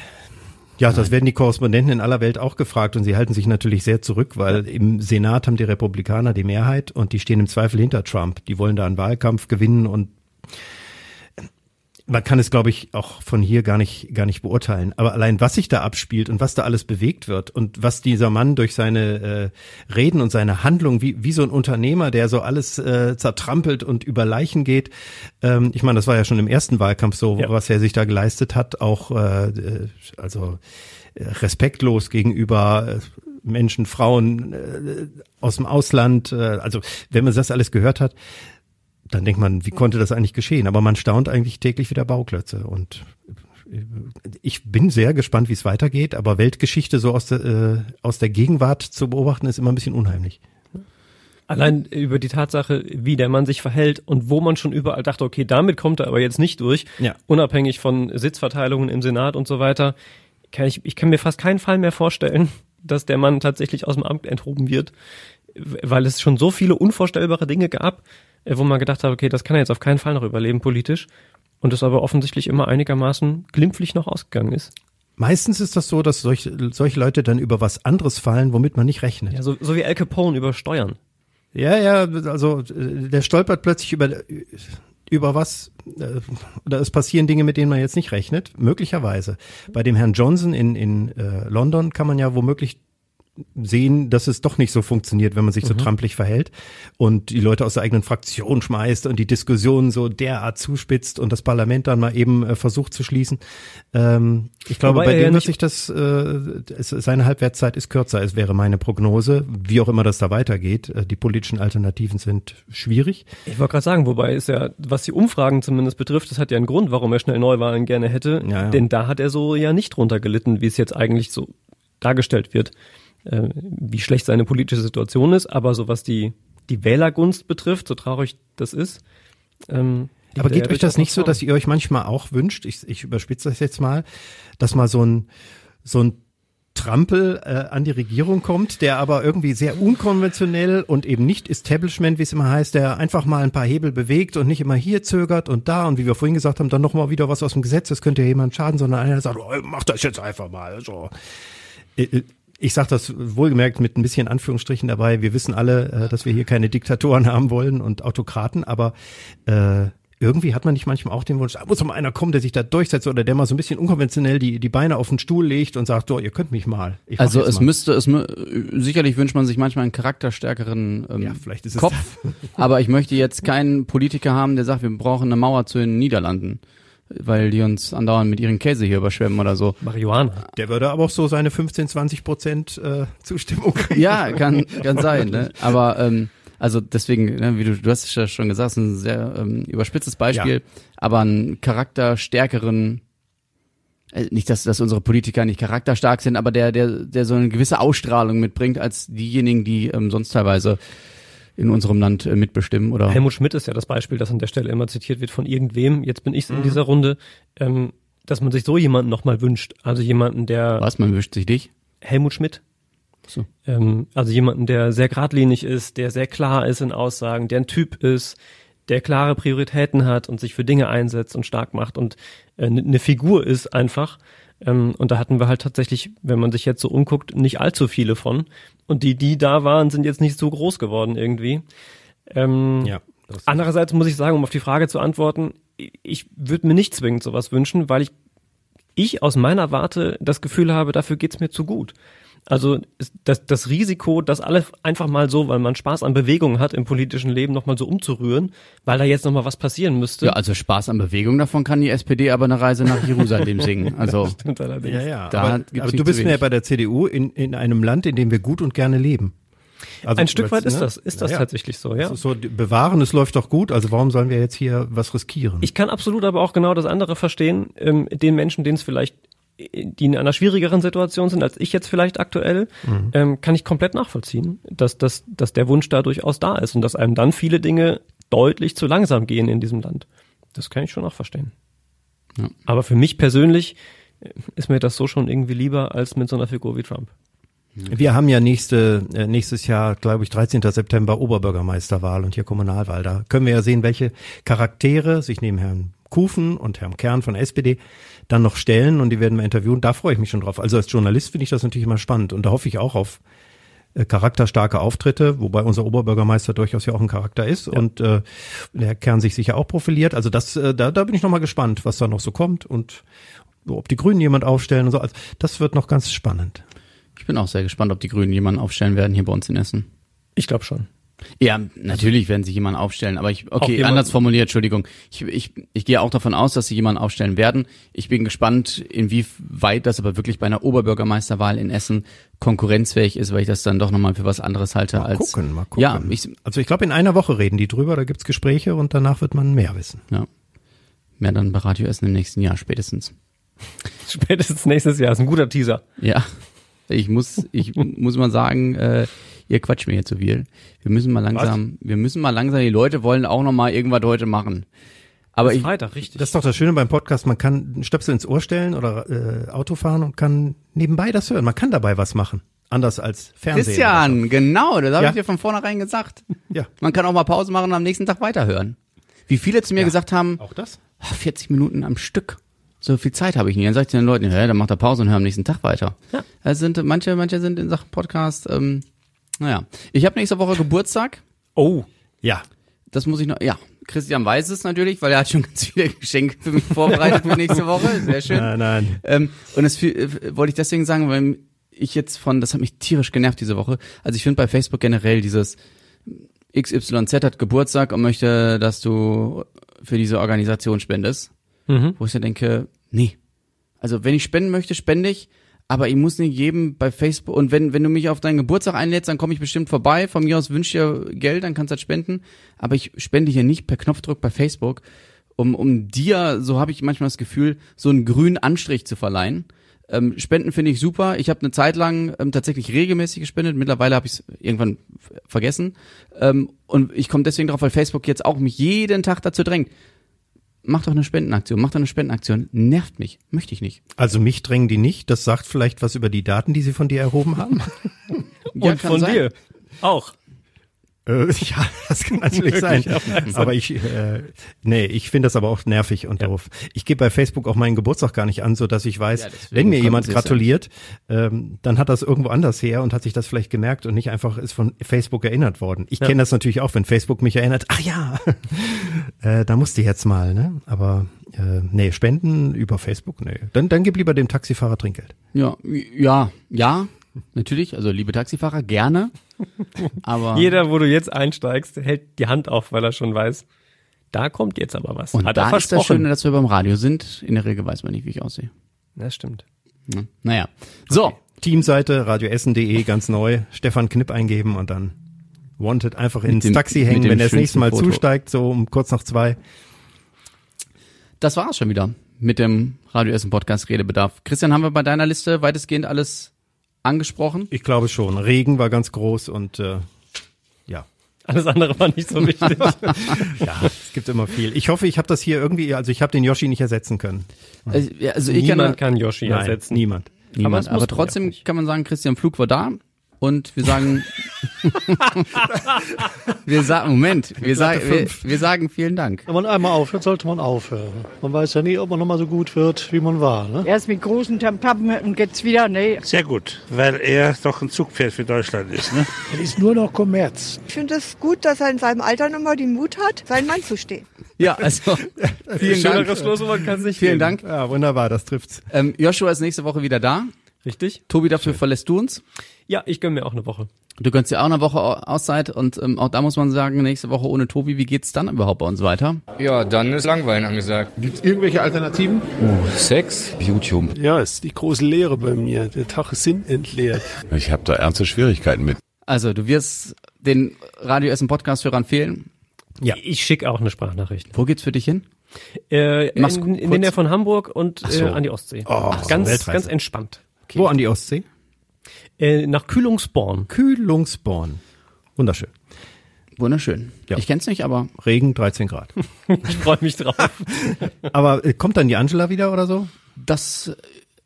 das werden die Korrespondenten in aller Welt auch gefragt und sie halten sich natürlich sehr zurück, weil im Senat haben die Republikaner die Mehrheit und die stehen im Zweifel hinter Trump. Die wollen da einen Wahlkampf gewinnen und man kann es, glaube ich, auch von hier gar nicht, gar nicht beurteilen. Aber allein was sich da abspielt und was da alles bewegt wird und was dieser Mann durch seine äh, Reden und seine Handlung, wie, wie so ein Unternehmer, der so alles äh, zertrampelt und über Leichen geht. Ähm, ich meine, das war ja schon im ersten Wahlkampf so, Ja. was er sich da geleistet hat, auch äh, äh, also äh, respektlos gegenüber äh, Menschen, Frauen äh, aus dem Ausland. Äh, also wenn man das alles gehört hat, dann denkt man, wie konnte das eigentlich geschehen? Aber man staunt eigentlich täglich wieder Bauklötze und äh, ich bin sehr gespannt, wie es weitergeht, aber Weltgeschichte so aus der, äh, aus der Gegenwart zu beobachten, ist immer ein bisschen unheimlich. Allein über die Tatsache, wie der Mann sich verhält und wo man schon überall dachte, okay, damit kommt er aber jetzt nicht durch, Ja. unabhängig von Sitzverteilungen im Senat und so weiter, kann ich, ich kann mir fast keinen Fall mehr vorstellen, dass der Mann tatsächlich aus dem Amt enthoben wird, weil es schon so viele unvorstellbare Dinge gab, wo man gedacht hat, okay, das kann er jetzt auf keinen Fall noch überleben politisch und es aber offensichtlich immer einigermaßen glimpflich noch ausgegangen ist. Meistens ist das so, dass solche, solche Leute dann über was anderes fallen, womit man nicht rechnet. Ja, so, so wie Al Capone über Steuern. Ja, ja, also äh, der stolpert plötzlich über über was äh, oder es passieren Dinge, mit denen man jetzt nicht rechnet, möglicherweise. Bei dem Herrn Johnson in in äh, London kann man ja womöglich sehen, dass es doch nicht so funktioniert, wenn man sich so trampelig verhält und die Leute aus der eigenen Fraktion schmeißt und die Diskussion so derart zuspitzt und das Parlament dann mal eben äh, versucht zu schließen. Ähm, ich glaube, Wobei bei dem ja wird nicht- sich das, äh, es, seine Halbwertszeit ist kürzer, es wäre meine Prognose, wie auch immer das da weitergeht. Äh, die politischen Alternativen sind schwierig. Ich wollte gerade sagen, wobei ist ja, was die Umfragen zumindest betrifft, das hat ja einen Grund, warum er schnell Neuwahlen gerne hätte. Ja, ja. Denn da hat er so ja nicht drunter gelitten, wie es jetzt eigentlich so dargestellt wird, äh, wie schlecht seine politische Situation ist. Aber so was die, die Wählergunst betrifft, so traurig das ist. Ähm, Aber er geht euch das nicht so, dass ihr euch manchmal auch wünscht, ich, ich überspitze das jetzt mal, dass mal so ein, so ein Trampel äh, an die Regierung kommt, der aber irgendwie sehr unkonventionell und eben nicht Establishment, wie es immer heißt, der einfach mal ein paar Hebel bewegt und nicht immer hier zögert und da und wie wir vorhin gesagt haben, dann noch mal wieder was aus dem Gesetz, das könnte ja jemand schaden, sondern einer sagt, oh, mach das jetzt einfach mal so. Ich sage das wohlgemerkt mit ein bisschen Anführungsstrichen dabei. Wir wissen alle, äh, dass wir hier keine Diktatoren <laughs> haben wollen und Autokraten, aber äh, irgendwie hat man nicht manchmal auch den Wunsch, da muss mal einer kommen, der sich da durchsetzt oder der mal so ein bisschen unkonventionell die, die Beine auf den Stuhl legt und sagt, so, ihr könnt mich mal. Also es mal. müsste, es sicherlich wünscht man sich manchmal einen charakterstärkeren ähm, Ja, vielleicht ist es Kopf, <laughs> aber ich möchte jetzt keinen Politiker haben, der sagt, wir brauchen eine Mauer zu den Niederlanden, weil die uns andauernd mit ihren Käse hier überschwemmen oder so. Marihuana. Der würde aber auch so seine 15, 20 Prozent äh, Zustimmung kriegen. Ja, kann, kann sein, ne? <laughs> Aber ähm, also deswegen, ne, wie du, du hast es ja schon gesagt, ein sehr ähm, überspitztes Beispiel, Ja. aber einen charakterstärkeren äh, nicht, dass, dass unsere Politiker nicht charakterstark sind, aber der, der, der so eine gewisse Ausstrahlung mitbringt als diejenigen, die ähm, sonst teilweise in unserem Land äh, mitbestimmen oder Helmut Schmidt ist ja das Beispiel, das an der Stelle immer zitiert wird von irgendwem. Jetzt bin ich in dieser Runde, ähm, dass man sich so jemanden nochmal wünscht. Also jemanden, der was, man wischt sich dich? Helmut Schmidt. So. Ähm, also jemanden, der sehr geradlinig ist, der sehr klar ist in Aussagen, der ein Typ ist, der klare Prioritäten hat und sich für Dinge einsetzt und stark macht und äh, eine Figur ist einfach. Ähm, und da hatten wir halt tatsächlich, wenn man sich jetzt so umguckt, nicht allzu viele von. Und die, die da waren, sind jetzt nicht so groß geworden irgendwie. Ähm, Ja. Andererseits muss ich sagen, um auf die Frage zu antworten, ich würde mir nicht zwingend sowas wünschen, weil ich, ich aus meiner Warte das Gefühl habe, dafür geht's mir zu gut. Also ist das, das Risiko, das alle einfach mal so, weil man Spaß an Bewegung hat im politischen Leben, nochmal so umzurühren, weil da jetzt nochmal was passieren müsste. Ja, also Spaß an Bewegung, davon kann die SPD aber eine Reise nach Jerusalem <laughs> singen. Also Stimmt allerdings. ja, ja. Da aber aber du bist ja bei der CDU in, in einem Land, in dem wir gut und gerne leben. Also, Ein Stück weit ne? ist das, ist das Ja, tatsächlich so, ja. Es ist so, bewahren, es läuft doch gut, also warum sollen wir jetzt hier was riskieren? Ich kann absolut aber auch genau das andere verstehen, ähm, den Menschen, denen es vielleicht, die in einer schwierigeren Situation sind als ich jetzt vielleicht aktuell, ähm, kann ich komplett nachvollziehen, dass, dass, dass der Wunsch da durchaus da ist und dass einem dann viele Dinge deutlich zu langsam gehen in diesem Land. Das kann ich schon auch verstehen. Ja. Aber für mich persönlich äh, ist mir das so schon irgendwie lieber als mit so einer Figur wie Trump. Wir haben ja nächste, äh, nächstes Jahr, glaube ich, 13. September Oberbürgermeisterwahl und hier Kommunalwahl. Da können wir ja sehen, welche Charaktere sich neben Herrn Kufen und Herrn Kern von SPD dann noch stellen und die werden wir interviewen. Da freue ich mich schon drauf. Also als Journalist finde ich das natürlich immer spannend und da hoffe ich auch auf äh, charakterstarke Auftritte, wobei unser Oberbürgermeister durchaus ja auch ein Charakter ist und äh, der Kern sich sicher auch profiliert. Also das, äh, da, da bin ich noch mal gespannt, was da noch so kommt und ob die Grünen jemand aufstellen und so. Also das wird noch ganz spannend. Ich bin auch sehr gespannt, ob die Grünen jemanden aufstellen werden hier bei uns in Essen. Ich glaube schon. Ja, natürlich werden sie jemanden aufstellen, aber ich, okay, jemand- anders formuliert, Entschuldigung. Ich, ich, ich gehe auch davon aus, dass sie jemanden aufstellen werden. Ich bin gespannt, inwieweit das aber wirklich bei einer Oberbürgermeisterwahl in Essen konkurrenzfähig ist, weil ich das dann doch nochmal für was anderes halte Mal als. gucken, mal gucken. Ja, ich, also ich glaube, in einer Woche reden die drüber, da gibt's Gespräche und danach wird man mehr wissen. ja. Mehr dann bei Radio Essen im nächsten Jahr spätestens. <laughs> Spätestens nächstes Jahr ist ein guter Teaser. Ja. Ich muss, ich <laughs> muss mal sagen, äh, ihr quatscht mir hier zu viel. Wir müssen mal langsam, wir müssen mal langsam, die Leute wollen auch noch mal irgendwas heute machen. Aber ich, Freitag, richtig. Das ist doch das Schöne beim Podcast, man kann einen Stöpsel ins Ohr stellen oder äh, Auto fahren und kann nebenbei das hören. Man kann dabei was machen. Anders als Fernsehen. Christian, genau, das habe Ja. ich dir von vornherein gesagt. Ja, Man kann auch mal Pause machen und am nächsten Tag weiterhören. Wie viele zu mir gesagt haben, auch das. "Ah, 40 Minuten am Stück. So viel Zeit habe ich nicht. Dann sag ich den Leuten, ja, dann macht er Pause und hör am nächsten Tag weiter. Ja. Es sind manche, manche sind in Sachen Podcast, ähm, naja. Ich habe nächste Woche Geburtstag. oh, Ja. Das muss ich noch, ja. Christian weiß es natürlich, weil er hat schon ganz viele Geschenke für mich vorbereitet für nächste Woche. Sehr schön. Nein, nein. Ähm, und das äh, wollte ich deswegen sagen, weil ich jetzt von, das hat mich tierisch genervt diese Woche. Also ich finde bei Facebook generell dieses XYZ hat Geburtstag und möchte, dass du für diese Organisation spendest. Mhm. Wo ich dann denke, nee. Also wenn ich spenden möchte, spende ich, aber ich muss nicht jedem bei Facebook und wenn, wenn du mich auf deinen Geburtstag einlädst, dann komme ich bestimmt vorbei. Von mir aus wünsch dir Geld, dann kannst du das spenden. Aber ich spende hier nicht per Knopfdruck bei Facebook, um, um dir, so habe ich manchmal das Gefühl, so einen grünen Anstrich zu verleihen. Ähm, Spenden finde ich super. Ich habe eine Zeit lang ähm, tatsächlich regelmäßig gespendet. Mittlerweile habe ich es irgendwann vergessen. Ähm, und ich komme deswegen drauf, weil Facebook jetzt auch mich jeden Tag dazu drängt. Mach doch eine Spendenaktion, mach doch eine Spendenaktion. Nervt mich, möchte ich nicht. Also mich drängen die nicht. Das sagt vielleicht was über die Daten, die sie von dir erhoben haben. <laughs> Ja, und von sein. dir auch. Äh, <laughs> ja, das kann natürlich sein. Aber ich, äh, nee, ich finde das aber auch nervig und doof. Ich gebe bei Facebook auch meinen Geburtstag gar nicht an, so dass ich weiß, Ja, wenn mir jemand ja gratuliert, ähm, dann hat das irgendwo anders her und hat sich das vielleicht gemerkt und nicht einfach ist von Facebook erinnert worden. Ich kenne das natürlich auch, wenn Facebook mich erinnert. Ach ja, <laughs> äh, da musste ich jetzt mal, ne? Aber äh, nee, Spenden über Facebook, nee. Dann, dann gib lieber dem Taxifahrer Trinkgeld. Ja, ja, ja, natürlich. Also liebe Taxifahrer, gerne. <laughs> Aber Jeder, wo du jetzt einsteigst, hält die Hand auf, weil er schon weiß, da kommt jetzt aber was. und Hat er da ist das versprochen. Schöne, dass wir beim Radio sind. In der Regel weiß man nicht, wie ich aussehe. Das stimmt. Ne? Naja. So, Teamseite radioessen.de ganz neu, Stefan Knipp eingeben und dann Wanted einfach ins dem- Taxi mit hängen, dem wenn er das nächste schönsten Mal Foto. zusteigt, so um kurz nach zwei. das war's schon wieder mit dem Radio Essen Podcast Redebedarf. Christian, haben wir bei deiner Liste weitestgehend alles angesprochen? Ich glaube schon. Regen war ganz groß und äh, ja. Alles andere war nicht so <laughs> wichtig. Ja, es gibt immer viel. Ich hoffe, ich habe das hier irgendwie, also ich habe den Yoshi nicht ersetzen können. Also, ja, also ich Niemand kann, kann Yoshi Nein, ersetzen. niemand. niemand, Aber aber, trotzdem kann man sagen, Christian Flug war da und wir sagen, wir sagen, Moment, wir sagen, wir, wir sagen vielen Dank. Wenn man einmal aufhört, sollte man aufhören. Man weiß ja nie, ob man nochmal so gut wird, wie man war. Ne? Erst mit großen Tamtam und jetzt wieder, nee. Sehr gut, weil er doch ein Zugpferd für Deutschland ist. Ne? Es <laughs> ist nur noch Kommerz. Ich finde es gut, dass er in seinem Alter nochmal den Mut hat, seinen Mann zu stehen. Ja, also <laughs> vielen Dank. Schöneres Schlusswort kann es nicht Vielen geben. Dank. Ja, wunderbar, das trifft's. Ähm, Joshua ist nächste Woche wieder da. Richtig? Tobi, dafür verlässt du uns. Ja, ich gönn mir auch eine Woche. Du gönnst dir auch eine Woche Au- Auszeit und ähm, auch da muss man sagen, nächste Woche ohne Tobi, wie geht's dann überhaupt bei uns weiter? Ja, dann ist Langweilen angesagt. Gibt es irgendwelche Alternativen? Sex, YouTube. Ja, ist die große Lehre bei mir. Der Tag ist sinnentleert. Ich habe da ernste Schwierigkeiten mit. Also, du wirst den Radio Essen Podcast-Hörern fehlen. Ja. Ich schicke auch eine Sprachnachricht. Wo geht's für dich hin? Äh, Mach's in, in kurz. der Nähe von Hamburg und so. äh, an die Ostsee. Oh, ganz, Weltreise. ganz entspannt. Wo an die Ostsee? Äh, nach Kühlungsborn. Kühlungsborn. Wunderschön. Wunderschön. Ja. Ich kenn's nicht, aber Regen 13 Grad. <laughs> Ich freue mich drauf. <laughs> Aber äh, kommt dann die Angela wieder oder so? das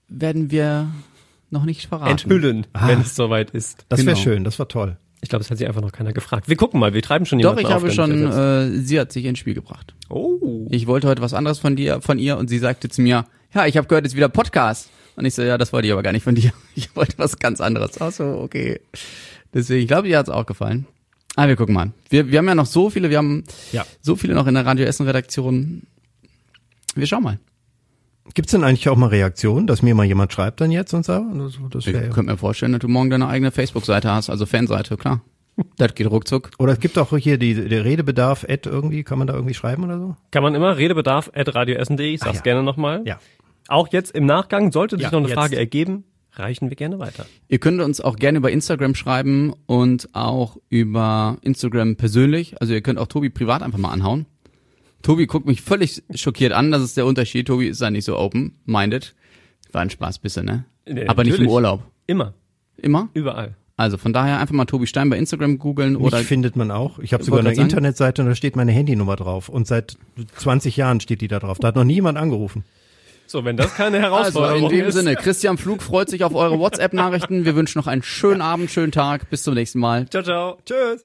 werden wir noch nicht verraten. Enthüllen, Ah. wenn es soweit ist. Das wäre Genau. schön, das war toll. Ich glaube, es hat sich einfach noch keiner gefragt. Wir gucken mal, wir treiben schon Doch, jemanden ich auf, habe schon, äh, sie hat sich ins Spiel gebracht. Oh. Ich wollte heute was anderes von dir, von ihr und sie sagte zu mir, ja, ich habe gehört, jetzt wieder Podcast. Und ich so, ja, das wollte ich aber gar nicht von dir. <laughs> Ich wollte was ganz anderes. Ach so, okay. Deswegen, ich glaube, ihr hat's auch gefallen. Ah, wir gucken mal. Wir, wir haben ja noch so viele, wir haben Ja. so viele noch in der Radio Essen Redaktion. Wir schauen mal. Gibt's denn eigentlich auch mal Reaktionen, dass mir mal jemand schreibt dann jetzt und so? Das, das Ich könnte mir vorstellen, dass du morgen deine eigene Facebook-Seite hast, also Fanseite, klar. Das geht ruckzuck. oder es gibt auch hier die, der Redebedarf, Ad irgendwie, kann man da irgendwie schreiben oder so? Kann man immer Redebedarf at radioessen.de. Ich sag's ja. gerne nochmal. Ja. Auch jetzt im Nachgang, sollte sich Ja, noch eine jetzt. Frage ergeben, reichen wir gerne weiter. Ihr könnt uns auch gerne über Instagram schreiben und auch über Instagram persönlich. Also ihr könnt auch Tobi privat einfach mal anhauen. Tobi guckt mich völlig schockiert an, das ist der Unterschied. Tobi ist da nicht so open-minded. War ein Spaß bisschen, ne? Nee, Aber nicht im natürlich. Urlaub. Immer. Immer? Überall. Also von daher einfach mal Tobi Stein bei Instagram googeln Mich oder findet man auch. Ich habe sogar eine. Internetseite und da steht meine Handynummer drauf. Und seit 20 Jahren steht die da drauf. Da hat noch niemand angerufen. So, wenn das keine also Herausforderung in dem ist. Sinne, Christian Flug freut sich auf eure WhatsApp-Nachrichten. Wir wünschen noch einen schönen Abend, schönen Tag. Bis zum nächsten Mal. Ciao, ciao. Tschüss.